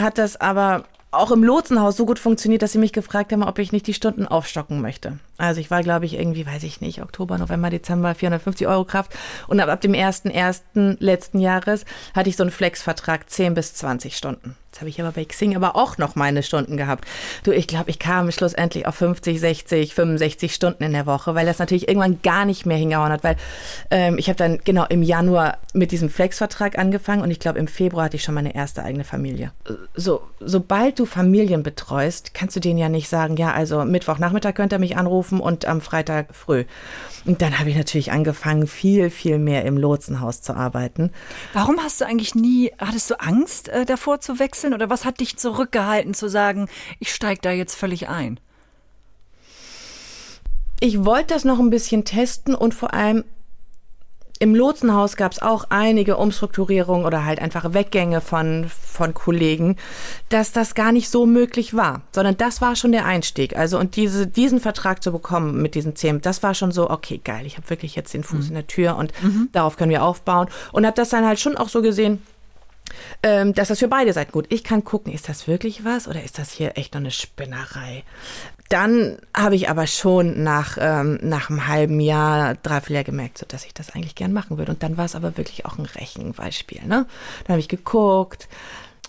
hat das aber auch im Lotsenhaus so gut funktioniert, dass sie mich gefragt haben, ob ich nicht die Stunden aufstocken möchte. Also ich war, glaube ich, irgendwie, weiß ich nicht, Oktober, November, Dezember, 450 Euro Kraft. Und ab, ab dem 1.1. letzten Jahres hatte ich so einen Flexvertrag 10 bis 20 Stunden. Jetzt habe ich aber bei Xing aber auch noch meine Stunden gehabt. Du, ich glaube, ich kam schlussendlich auf 50, 60, 65 Stunden in der Woche, weil das natürlich irgendwann gar nicht mehr hingehauen hat, weil ähm, ich habe dann genau im Januar mit diesem Flexvertrag angefangen und ich glaube, im Februar hatte ich schon meine erste eigene Familie. So, sobald du Familien betreust, kannst du denen ja nicht sagen, ja, also Mittwochnachmittag könnt ihr mich anrufen und am Freitag früh. Und dann habe ich natürlich angefangen, viel, viel mehr im Lotsenhaus zu arbeiten. Warum hast du eigentlich nie, hattest du Angst äh, davor zu wechseln oder was hat dich zurückgehalten zu sagen, ich steige da jetzt völlig ein? Ich wollte das noch ein bisschen testen und vor allem im Lotsenhaus gab es auch einige Umstrukturierungen oder halt einfach Weggänge von, von Kollegen, dass das gar nicht so möglich war, sondern das war schon der Einstieg. Also und diese, diesen Vertrag zu bekommen mit diesen Themen, das war schon so, okay, geil, ich habe wirklich jetzt den Fuß mhm. in der Tür und mhm. darauf können wir aufbauen. Und habe das dann halt schon auch so gesehen, ähm, dass das für beide Seiten gut. Ich kann gucken, ist das wirklich was oder ist das hier echt noch eine Spinnerei? Dann habe ich aber schon nach, ähm, nach einem halben Jahr, dreiviertel Jahr gemerkt, so, dass ich das eigentlich gern machen würde. Und dann war es aber wirklich auch ein Rechenbeispiel. Ne? Dann habe ich geguckt,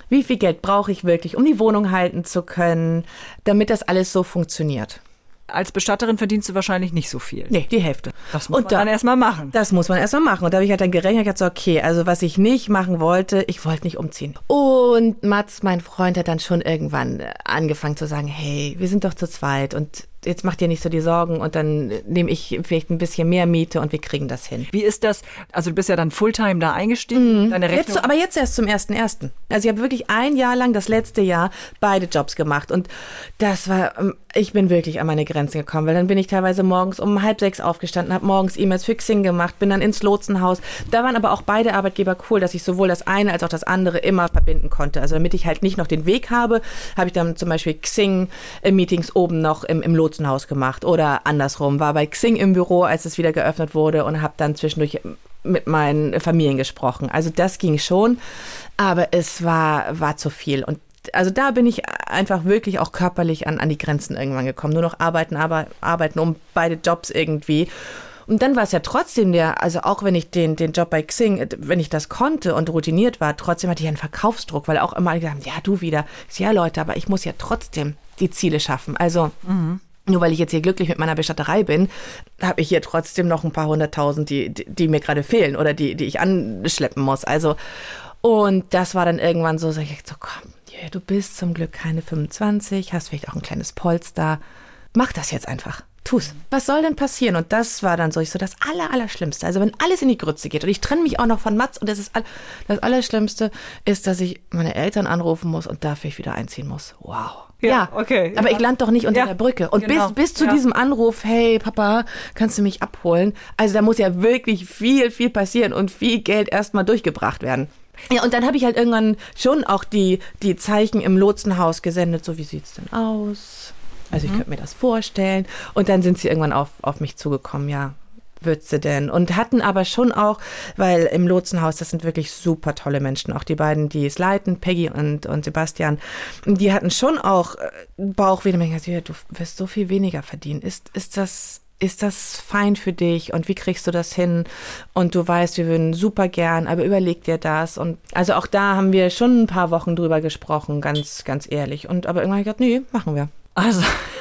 wie viel Geld brauche ich wirklich, um die Wohnung halten zu können, damit das alles so funktioniert. Als Bestatterin verdienst du wahrscheinlich nicht so viel. Nee, die Hälfte. Das muss und man da, dann erstmal machen. Das muss man erstmal machen. Und da habe ich halt dann gerechnet, ich gesagt, okay, also was ich nicht machen wollte, ich wollte nicht umziehen. Und Mats, mein Freund, hat dann schon irgendwann angefangen zu sagen, hey, wir sind doch zu zweit und jetzt mach dir nicht so die Sorgen und dann nehme ich vielleicht ein bisschen mehr Miete und wir kriegen das hin. Wie ist das? Also du bist ja dann Fulltime da eingestiegen. Mhm. Deine Rechnung jetzt, aber jetzt erst zum ersten ersten. Also ich habe wirklich ein Jahr lang, das letzte Jahr, beide Jobs gemacht und das war, ähm, ich bin wirklich an meine Grenzen gekommen, weil dann bin ich teilweise morgens um halb sechs aufgestanden, habe morgens E-Mails für Xing gemacht, bin dann ins Lotsenhaus. Da waren aber auch beide Arbeitgeber cool, dass ich sowohl das eine als auch das andere immer verbinden konnte. Also damit ich halt nicht noch den Weg habe, habe ich dann zum Beispiel Xing-Meetings oben noch im, im Lotsenhaus gemacht oder andersrum, war bei Xing im Büro, als es wieder geöffnet wurde und habe dann zwischendurch mit meinen Familien gesprochen. Also das ging schon, aber es war, war zu viel. Und also da bin ich einfach wirklich auch körperlich an, an die Grenzen irgendwann gekommen. Nur noch arbeiten, aber arbeiten um beide Jobs irgendwie. Und dann war es ja trotzdem der, also auch wenn ich den, den Job bei Xing, wenn ich das konnte und routiniert war, trotzdem hatte ich einen Verkaufsdruck, weil auch immer alle gesagt haben, ja, du wieder. Ja, Leute, aber ich muss ja trotzdem die Ziele schaffen. Also, mhm. Nur weil ich jetzt hier glücklich mit meiner Bestatterei bin, habe ich hier trotzdem noch ein paar hunderttausend, die, die, die mir gerade fehlen oder die, die ich anschleppen muss. Also, und das war dann irgendwann so, so ich so, komm, du bist zum Glück keine 25, hast vielleicht auch ein kleines Polster. Mach das jetzt einfach. Tu's. Was soll denn passieren? Und das war dann so, ich so das Aller, Allerschlimmste. Also wenn alles in die Grütze geht und ich trenne mich auch noch von Mats und das ist all, das Allerschlimmste ist, dass ich meine Eltern anrufen muss und dafür ich wieder einziehen muss. Wow. Ja, ja, okay. Aber ja. ich lande doch nicht unter ja, der Brücke. Und genau. bis, bis zu diesem Anruf, hey Papa, kannst du mich abholen? Also da muss ja wirklich viel, viel passieren und viel Geld erstmal durchgebracht werden. Ja, und dann habe ich halt irgendwann schon auch die, die Zeichen im Lotsenhaus gesendet, so wie sieht's denn aus? Also ich könnte mir das vorstellen. Und dann sind sie irgendwann auf, auf mich zugekommen, ja, würdest du denn? Und hatten aber schon auch, weil im Lotsenhaus, das sind wirklich super tolle Menschen, auch die beiden, die es leiten, Peggy und, und Sebastian, die hatten schon auch äh, Bauchweh. Du wirst so viel weniger verdienen. Ist, ist das ist das fein für dich und wie kriegst du das hin? Und du weißt, wir würden super gern, aber überleg dir das. Und also auch da haben wir schon ein paar Wochen drüber gesprochen, ganz, ganz ehrlich. Und aber irgendwann habe ich gedacht, nee, machen wir. Also, <laughs>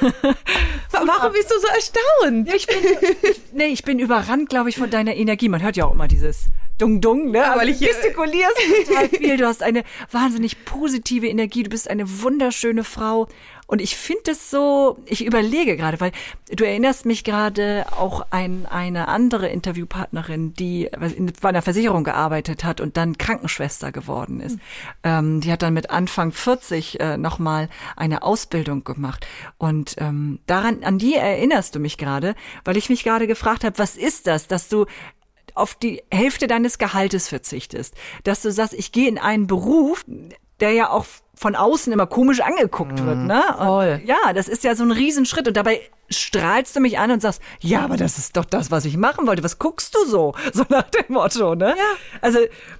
warum bist du so erstaunt? Ja, ich bin, ich, nee, ich bin überrannt, glaube ich, von deiner Energie. Man hört ja auch immer dieses Dung Dung, ne? Aber ich gestikulierst total viel. Du hast eine wahnsinnig positive Energie. Du bist eine wunderschöne Frau. Und ich finde es so, ich überlege gerade, weil du erinnerst mich gerade auch an eine andere Interviewpartnerin, die bei einer Versicherung gearbeitet hat und dann Krankenschwester geworden ist. Mhm. Ähm, die hat dann mit Anfang 40 äh, nochmal eine Ausbildung gemacht. Und ähm, daran, an die erinnerst du mich gerade, weil ich mich gerade gefragt habe, was ist das, dass du auf die Hälfte deines Gehaltes verzichtest, dass du sagst, ich gehe in einen Beruf, der ja auch von außen immer komisch angeguckt wird, ne? Voll. ja, das ist ja so ein Riesenschritt und dabei strahlst du mich an und sagst, ja, aber das ist doch das, was ich machen wollte. Was guckst du so? <laughs> So nach dem Motto, ne? Ja. Also,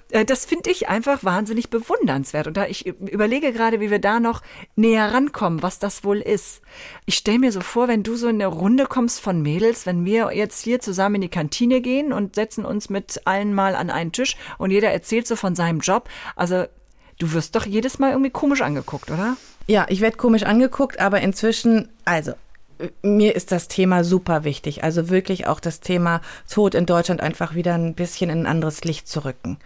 äh, das finde ich einfach wahnsinnig bewundernswert. Und da ich überlege gerade, wie wir da noch näher rankommen, was das wohl ist. Ich stelle mir so vor, wenn du so in eine Runde kommst von Mädels, wenn wir jetzt hier zusammen in die Kantine gehen und setzen uns mit allen mal an einen Tisch und jeder erzählt so von seinem Job. Also, Du wirst doch jedes Mal irgendwie komisch angeguckt, oder? Ja, ich werde komisch angeguckt, aber inzwischen, also mir ist das Thema super wichtig. Also wirklich auch das Thema Tod in Deutschland einfach wieder ein bisschen in ein anderes Licht zu rücken.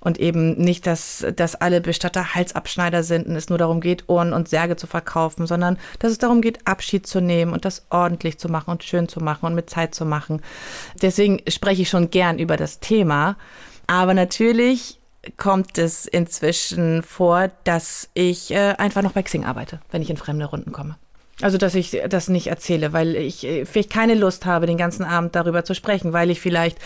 Und eben nicht, dass, dass alle Bestatter Halsabschneider sind und es nur darum geht, Ohren und Särge zu verkaufen, sondern dass es darum geht, Abschied zu nehmen und das ordentlich zu machen und schön zu machen und mit Zeit zu machen. Deswegen spreche ich schon gern über das Thema. Aber natürlich kommt es inzwischen vor, dass ich äh, einfach noch bei Xing arbeite, wenn ich in fremde Runden komme. Also, dass ich das nicht erzähle, weil ich äh, vielleicht keine Lust habe, den ganzen Abend darüber zu sprechen, weil ich vielleicht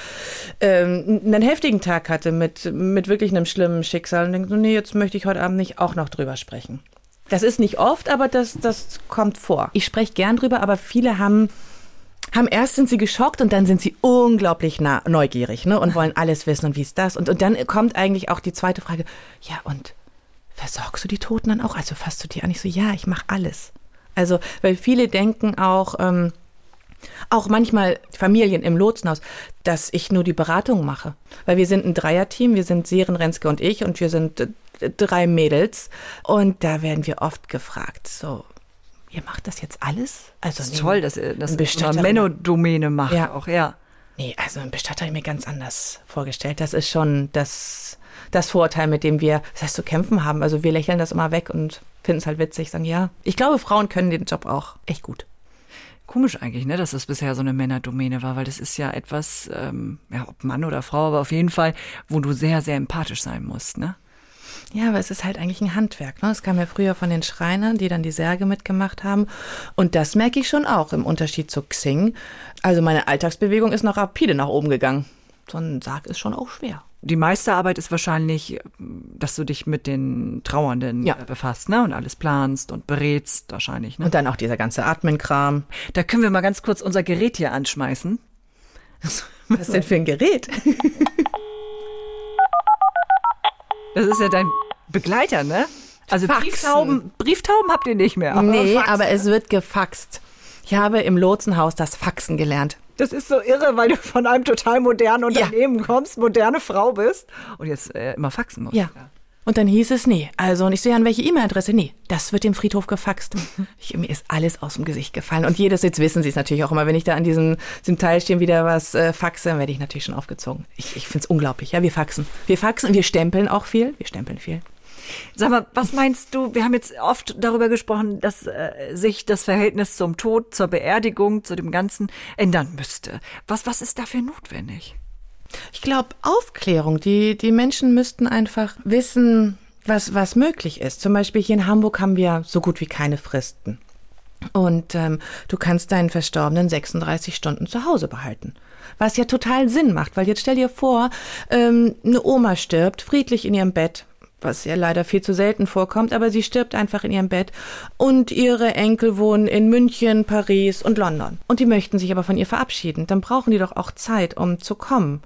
ähm, einen heftigen Tag hatte mit, mit wirklich einem schlimmen Schicksal und denke so, nee, jetzt möchte ich heute Abend nicht auch noch drüber sprechen. Das ist nicht oft, aber das, das kommt vor. Ich spreche gern drüber, aber viele haben haben erst sind sie geschockt und dann sind sie unglaublich nah, neugierig ne, und wollen alles wissen und wie ist das. Und, und dann kommt eigentlich auch die zweite Frage, ja und versorgst du die Toten dann auch? Also fasst du die an? Ich so, ja, ich mache alles. Also, weil viele denken auch, ähm, auch manchmal Familien im Lotsenhaus, dass ich nur die Beratung mache. Weil wir sind ein Dreierteam, wir sind Seren, Renske und ich und wir sind äh, drei Mädels. Und da werden wir oft gefragt, so, ihr macht das jetzt alles? Also das ist toll, dass ihr das eine Menno-Domäne macht ja. auch, ja. Nee, also ein Bestatter habe ich mir ganz anders vorgestellt. Das ist schon das, das Vorurteil, mit dem wir, das heißt, zu kämpfen haben. Also wir lächeln das immer weg und finden es halt witzig, sagen, ja. Ich glaube, Frauen können den Job auch echt gut. Komisch eigentlich, ne, dass das bisher so eine Männerdomäne war, weil das ist ja etwas, ähm, ja, ob Mann oder Frau, aber auf jeden Fall, wo du sehr, sehr empathisch sein musst, ne? Ja, aber es ist halt eigentlich ein Handwerk. Ne? Es kam ja früher von den Schreinern, die dann die Särge mitgemacht haben. Und das merke ich schon auch im Unterschied zu Xing. Also meine Alltagsbewegung ist noch rapide nach oben gegangen. So ein Sarg ist schon auch schwer. Die meiste Arbeit ist wahrscheinlich, dass du dich mit den Trauernden ja. befasst, ne? Und alles planst und berätst wahrscheinlich, ne? Und dann auch dieser ganze Atmenkram. Da können wir mal ganz kurz unser Gerät hier anschmeißen. Was denn für ein Gerät? <laughs> Das ist ja dein Begleiter, ne? Also Brieftauben, Brieftauben habt ihr nicht mehr. Aber nee, Faxen. aber es wird gefaxt. Ich habe im Lotsenhaus das Faxen gelernt. Das ist so irre, weil du von einem total modernen Unternehmen ja. kommst, moderne Frau bist und jetzt äh, immer faxen musst. Ja. Und dann hieß es, nee. Also, und ich sehe an welche E-Mail-Adresse? Nee, das wird dem Friedhof gefaxt. Ich, mir ist alles aus dem Gesicht gefallen. Und jedes, jetzt wissen Sie es natürlich auch immer, wenn ich da an diesem, diesem Teilstehen wieder was äh, faxe, dann werde ich natürlich schon aufgezogen. Ich, ich finde es unglaublich. Ja, wir faxen. Wir faxen, wir stempeln auch viel. Wir stempeln viel. Sag mal, was meinst du? Wir haben jetzt oft darüber gesprochen, dass äh, sich das Verhältnis zum Tod, zur Beerdigung, zu dem Ganzen ändern müsste. Was, was ist dafür notwendig? Ich glaube, Aufklärung. Die, die Menschen müssten einfach wissen, was, was möglich ist. Zum Beispiel hier in Hamburg haben wir so gut wie keine Fristen. Und ähm, du kannst deinen Verstorbenen 36 Stunden zu Hause behalten. Was ja total Sinn macht, weil jetzt stell dir vor, ähm, eine Oma stirbt, friedlich in ihrem Bett, was ja leider viel zu selten vorkommt, aber sie stirbt einfach in ihrem Bett und ihre Enkel wohnen in München, Paris und London. Und die möchten sich aber von ihr verabschieden. Dann brauchen die doch auch Zeit, um zu kommen.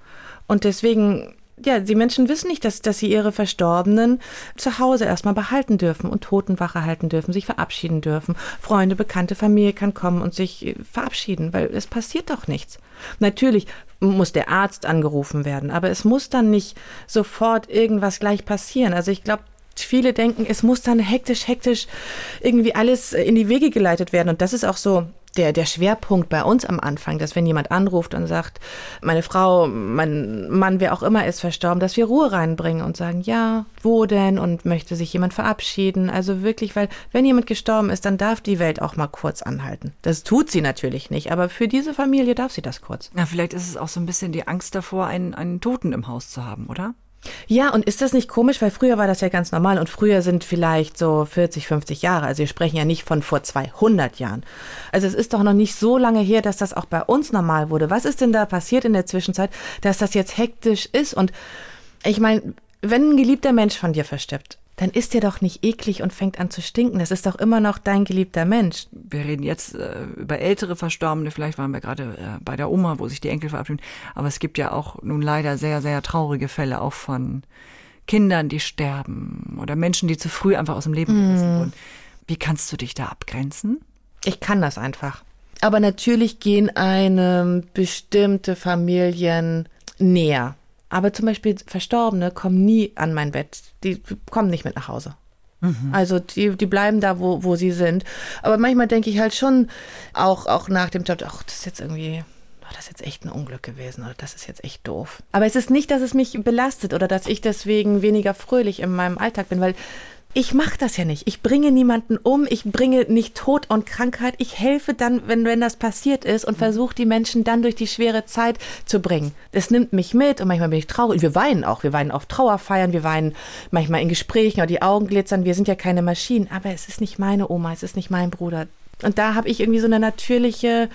Und deswegen ja, die Menschen wissen nicht, dass, dass sie ihre Verstorbenen zu Hause erstmal behalten dürfen und Totenwache halten dürfen, sich verabschieden dürfen. Freunde, Bekannte, Familie kann kommen und sich äh, verabschieden, weil es passiert doch nichts. Natürlich muss der Arzt angerufen werden, aber es muss dann nicht sofort irgendwas gleich passieren. Also ich glaube, viele denken, es muss dann hektisch, hektisch irgendwie alles in die Wege geleitet werden. Und das ist auch so der, der Schwerpunkt bei uns am Anfang, dass wenn jemand anruft und sagt, meine Frau, mein Mann, wer auch immer ist verstorben, dass wir Ruhe reinbringen und sagen, ja, wo denn und möchte sich jemand verabschieden. Also wirklich, weil wenn jemand gestorben ist, dann darf die Welt auch mal kurz anhalten. Das tut sie natürlich nicht, aber für diese Familie darf sie das kurz. Na, vielleicht ist es auch so ein bisschen die Angst davor, einen, einen Toten im Haus zu haben, oder? Ja, und ist das nicht komisch, weil früher war das ja ganz normal und früher sind vielleicht so 40, 50 Jahre. Also wir sprechen ja nicht von vor 200 Jahren. Also es ist doch noch nicht so lange her, dass das auch bei uns normal wurde. Was ist denn da passiert in der Zwischenzeit, dass das jetzt hektisch ist? Und ich meine, wenn ein geliebter Mensch von dir verstirbt, dann ist der doch nicht eklig und fängt an zu stinken. Das ist doch immer noch dein geliebter Mensch. Wir reden jetzt äh, über ältere Verstorbene. Vielleicht waren wir gerade äh, bei der Oma, wo sich die Enkel verabschieden. Aber es gibt ja auch nun leider sehr, sehr traurige Fälle auch von Kindern, die sterben oder Menschen, die zu früh einfach aus dem Leben gerissen mm. wurden. Wie kannst du dich da abgrenzen? Ich kann das einfach. Aber natürlich gehen einem bestimmte Familien näher. Aber zum Beispiel Verstorbene kommen nie an mein Bett. Die kommen nicht mit nach Hause. Mhm. Also die, die bleiben da, wo, wo sie sind. Aber manchmal denke ich halt schon, auch, auch nach dem Job, ach, das ist jetzt irgendwie, oh, das ist jetzt echt ein Unglück gewesen oder das ist jetzt echt doof. Aber es ist nicht, dass es mich belastet oder dass ich deswegen weniger fröhlich in meinem Alltag bin, weil ich mache das ja nicht. Ich bringe niemanden um, ich bringe nicht Tod und Krankheit. Ich helfe dann, wenn, wenn das passiert ist und mhm. versuche die Menschen dann durch die schwere Zeit zu bringen. Das nimmt mich mit und manchmal bin ich traurig. Wir weinen auch. Wir weinen auf Trauerfeiern, wir weinen manchmal in Gesprächen oder die Augen glitzern. Wir sind ja keine Maschinen, aber es ist nicht meine Oma, es ist nicht mein Bruder. Und da habe ich irgendwie so eine natürliche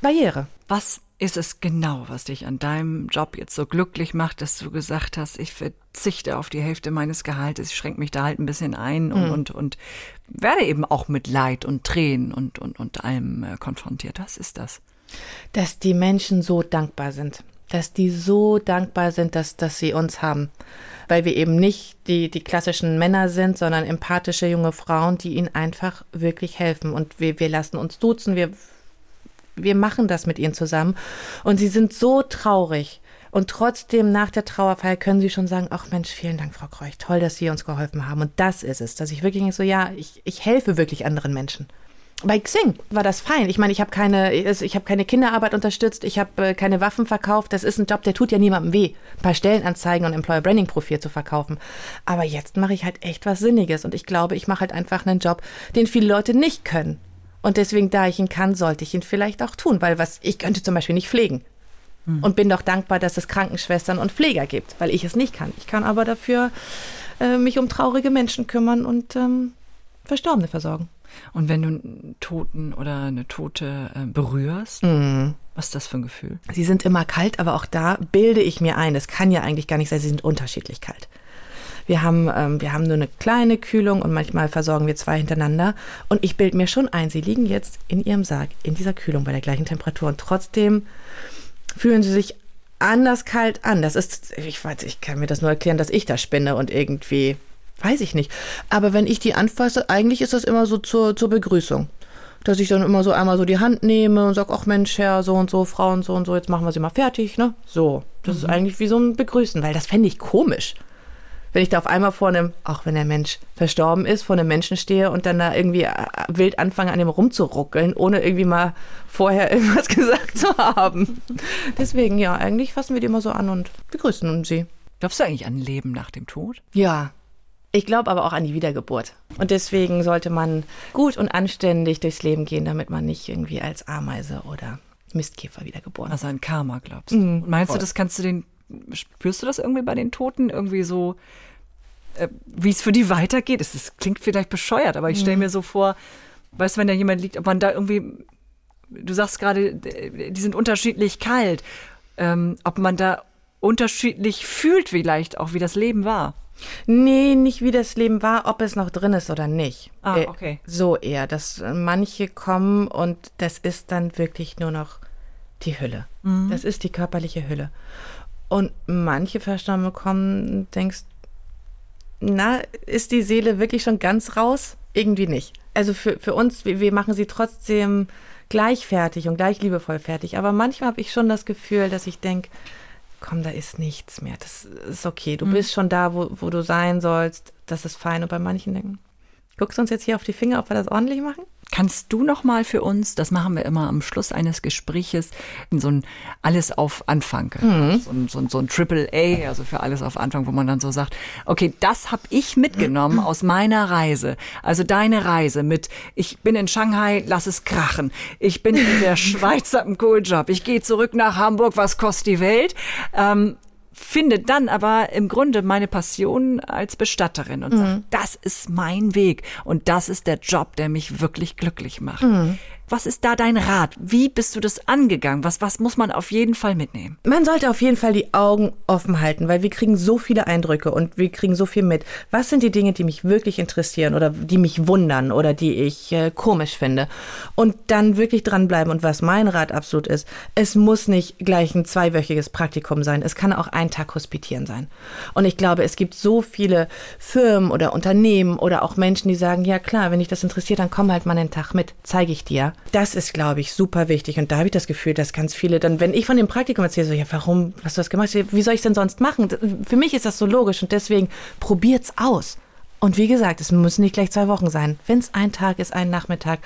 Barriere. Was ist es genau, was dich an deinem Job jetzt so glücklich macht, dass du gesagt hast, ich verzichte auf die Hälfte meines Gehaltes, ich schränke mich da halt ein bisschen ein und, mhm. und, und werde eben auch mit Leid und Tränen und, und, und allem äh, konfrontiert. Was ist das? Dass die Menschen so dankbar sind. Dass die so dankbar sind, dass, dass sie uns haben. Weil wir eben nicht die, die klassischen Männer sind, sondern empathische junge Frauen, die ihnen einfach wirklich helfen. Und wir, wir lassen uns duzen, wir wir machen das mit ihnen zusammen. Und sie sind so traurig. Und trotzdem nach der Trauerfeier können sie schon sagen, ach Mensch, vielen Dank, Frau Kreuch, toll, dass Sie uns geholfen haben. Und das ist es, dass ich wirklich so, ja, ich, ich helfe wirklich anderen Menschen. Bei Xing war das fein. Ich meine, ich habe keine, ich habe keine Kinderarbeit unterstützt, ich habe äh, keine Waffen verkauft. Das ist ein Job, der tut ja niemandem weh, ein paar Stellenanzeigen und Employer Branding Profil zu verkaufen. Aber jetzt mache ich halt echt was Sinniges und ich glaube, ich mache halt einfach einen Job, den viele Leute nicht können. Und deswegen, da ich ihn kann, sollte ich ihn vielleicht auch tun, weil was ich könnte zum Beispiel nicht pflegen. Mhm. Und bin doch dankbar, dass es Krankenschwestern und Pfleger gibt, weil ich es nicht kann. Ich kann aber dafür äh, mich um traurige Menschen kümmern und ähm, Verstorbene versorgen. Und wenn du einen Toten oder eine Tote äh, berührst, mhm. was ist das für ein Gefühl? Sie sind immer kalt, aber auch da bilde ich mir ein, es kann ja eigentlich gar nicht sein, sie sind unterschiedlich kalt. Wir haben, ähm, wir haben nur eine kleine Kühlung und manchmal versorgen wir zwei hintereinander. Und ich bilde mir schon ein, sie liegen jetzt in ihrem Sarg, in dieser Kühlung bei der gleichen Temperatur. Und trotzdem fühlen sie sich anders kalt an. Das ist, ich weiß, ich kann mir das nur erklären, dass ich da spinne und irgendwie, weiß ich nicht. Aber wenn ich die anfasse, eigentlich ist das immer so zur, zur Begrüßung dass ich dann immer so einmal so die Hand nehme und sage, ach Mensch, Herr, so und so, Frauen, so und so, jetzt machen wir sie mal fertig, ne? So. Das mhm. ist eigentlich wie so ein Begrüßen, weil das fände ich komisch wenn ich da auf einmal vor einem, auch wenn der Mensch verstorben ist, vor einem Menschen stehe und dann da irgendwie äh, wild anfange, an dem rumzuruckeln, ohne irgendwie mal vorher <laughs> irgendwas gesagt zu haben. Deswegen, ja, eigentlich fassen wir die immer so an und begrüßen sie. Glaubst du eigentlich an Leben nach dem Tod? Ja. Ich glaube aber auch an die Wiedergeburt. Und deswegen sollte man gut und anständig durchs Leben gehen, damit man nicht irgendwie als Ameise oder Mistkäfer wiedergeboren wird. Also an Karma glaubst du. Mhm. Meinst du, das kannst du den spürst du das irgendwie bei den Toten? Irgendwie so, äh, wie es für die weitergeht? Es, es klingt vielleicht bescheuert, aber ich stelle mhm. mir so vor, weißt du, wenn da jemand liegt, ob man da irgendwie, du sagst gerade, die sind unterschiedlich kalt. ähm, ob man da unterschiedlich fühlt vielleicht auch, wie das Leben war. Nee, nicht wie das Leben war, ob es noch drin ist oder nicht. Ah, Äh, okay. So eher, dass manche kommen und das ist dann wirklich nur noch die Hülle. Das ist die körperliche Hülle. Und manche Verstorbene kommen und denkst, na, ist die Seele wirklich schon ganz raus? Irgendwie nicht. Also für, für uns, wir, wir machen sie trotzdem gleichfertig und gleich liebevoll fertig. Aber manchmal habe ich schon das Gefühl, dass ich denke, komm, da ist nichts mehr. Das ist okay. Du bist schon da, wo, wo du sein sollst. Das ist fein. Und bei manchen denken, guckst du uns jetzt hier auf die Finger, ob wir das ordentlich machen? Kannst du noch mal für uns, das machen wir immer am Schluss eines Gespräches, so ein Alles auf Anfang, so, ein, so, ein, so ein Triple A, also für Alles auf Anfang, wo man dann so sagt, okay, das habe ich mitgenommen aus meiner Reise. Also deine Reise mit, ich bin in Shanghai, lass es krachen. Ich bin in der <laughs> Schweiz, hab einen coolen Job. Ich gehe zurück nach Hamburg, was kostet die Welt? Ähm, finde dann aber im Grunde meine Passion als Bestatterin und sage, das ist mein Weg und das ist der Job, der mich wirklich glücklich macht. Was ist da dein Rat? Wie bist du das angegangen? Was, was muss man auf jeden Fall mitnehmen? Man sollte auf jeden Fall die Augen offen halten, weil wir kriegen so viele Eindrücke und wir kriegen so viel mit. Was sind die Dinge, die mich wirklich interessieren oder die mich wundern oder die ich äh, komisch finde? Und dann wirklich dranbleiben. Und was mein Rat absolut ist, es muss nicht gleich ein zweiwöchiges Praktikum sein. Es kann auch ein Tag hospitieren sein. Und ich glaube, es gibt so viele Firmen oder Unternehmen oder auch Menschen, die sagen, ja klar, wenn dich das interessiert, dann komm halt mal einen Tag mit, zeige ich dir. Das ist, glaube ich, super wichtig. Und da habe ich das Gefühl, dass ganz viele dann, wenn ich von dem Praktikum erzähle, so, ja, warum hast du das gemacht? Wie soll ich es denn sonst machen? Für mich ist das so logisch und deswegen probiert's aus. Und wie gesagt, es müssen nicht gleich zwei Wochen sein. Wenn es ein Tag ist, ein Nachmittag.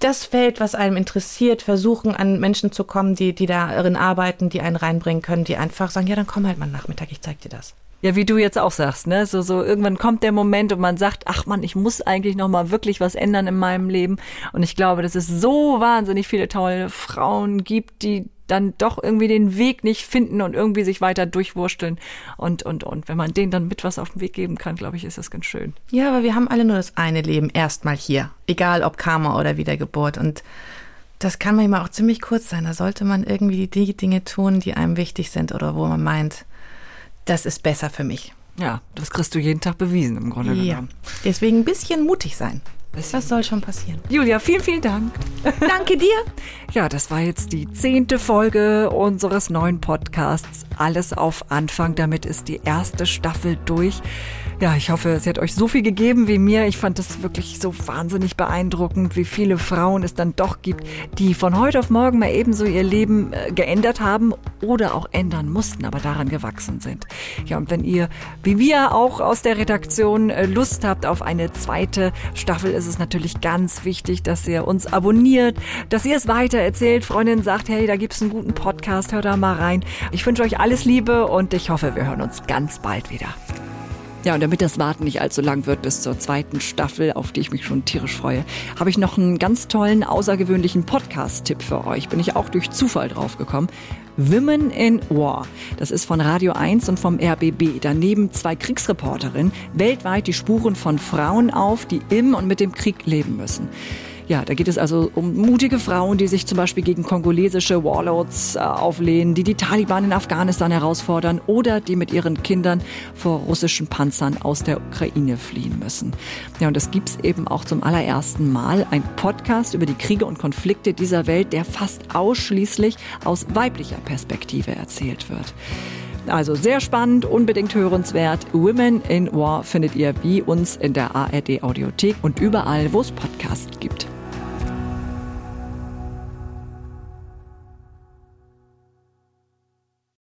Das Feld, was einem interessiert, versuchen an Menschen zu kommen, die, die darin arbeiten, die einen reinbringen können, die einfach sagen, ja, dann komm halt mal Nachmittag, ich zeig dir das. Ja, wie du jetzt auch sagst, ne? So, so irgendwann kommt der Moment und man sagt, ach man, ich muss eigentlich noch mal wirklich was ändern in meinem Leben. Und ich glaube, dass es so wahnsinnig viele tolle Frauen gibt, die dann doch irgendwie den Weg nicht finden und irgendwie sich weiter durchwursteln. Und, und, und wenn man denen dann mit was auf den Weg geben kann, glaube ich, ist das ganz schön. Ja, aber wir haben alle nur das eine Leben erstmal hier. Egal ob Karma oder Wiedergeburt. Und das kann manchmal auch ziemlich kurz sein. Da sollte man irgendwie die Dinge tun, die einem wichtig sind oder wo man meint, das ist besser für mich. Ja, das kriegst du jeden Tag bewiesen im Grunde Ja. genommen. Deswegen ein bisschen mutig sein. Bisschen. Das soll schon passieren. Julia, vielen, vielen Dank. Danke dir. <laughs> Ja, das war jetzt die zehnte Folge unseres neuen Podcasts. Alles auf Anfang. Damit ist die erste Staffel durch. Ja, ich hoffe, sie hat euch so viel gegeben wie mir. Ich fand es wirklich so wahnsinnig beeindruckend, wie viele Frauen es dann doch gibt, die von heute auf morgen mal ebenso ihr Leben äh, geändert haben oder auch ändern mussten, aber daran gewachsen sind. Ja, und wenn ihr, wie wir auch aus der Redaktion, äh, Lust habt auf eine zweite Staffel, ist es natürlich ganz wichtig, dass ihr uns abonniert, dass ihr es weiter erzählt. Freundin sagt, hey, da gibt's einen guten Podcast, hört da mal rein. Ich wünsche euch alles Liebe und ich hoffe, wir hören uns ganz bald wieder. Ja, und damit das Warten nicht allzu lang wird bis zur zweiten Staffel, auf die ich mich schon tierisch freue, habe ich noch einen ganz tollen, außergewöhnlichen Podcast-Tipp für euch. Bin ich auch durch Zufall draufgekommen. Women in War. Das ist von Radio 1 und vom RBB. Daneben zwei Kriegsreporterinnen weltweit die Spuren von Frauen auf, die im und mit dem Krieg leben müssen. Ja, da geht es also um mutige Frauen, die sich zum Beispiel gegen kongolesische Warlords äh, auflehnen, die die Taliban in Afghanistan herausfordern oder die mit ihren Kindern vor russischen Panzern aus der Ukraine fliehen müssen. Ja, und das gibt's eben auch zum allerersten Mal. Ein Podcast über die Kriege und Konflikte dieser Welt, der fast ausschließlich aus weiblicher Perspektive erzählt wird. Also sehr spannend, unbedingt hörenswert. Women in War findet ihr wie uns in der ARD Audiothek und überall, wo es Podcasts gibt.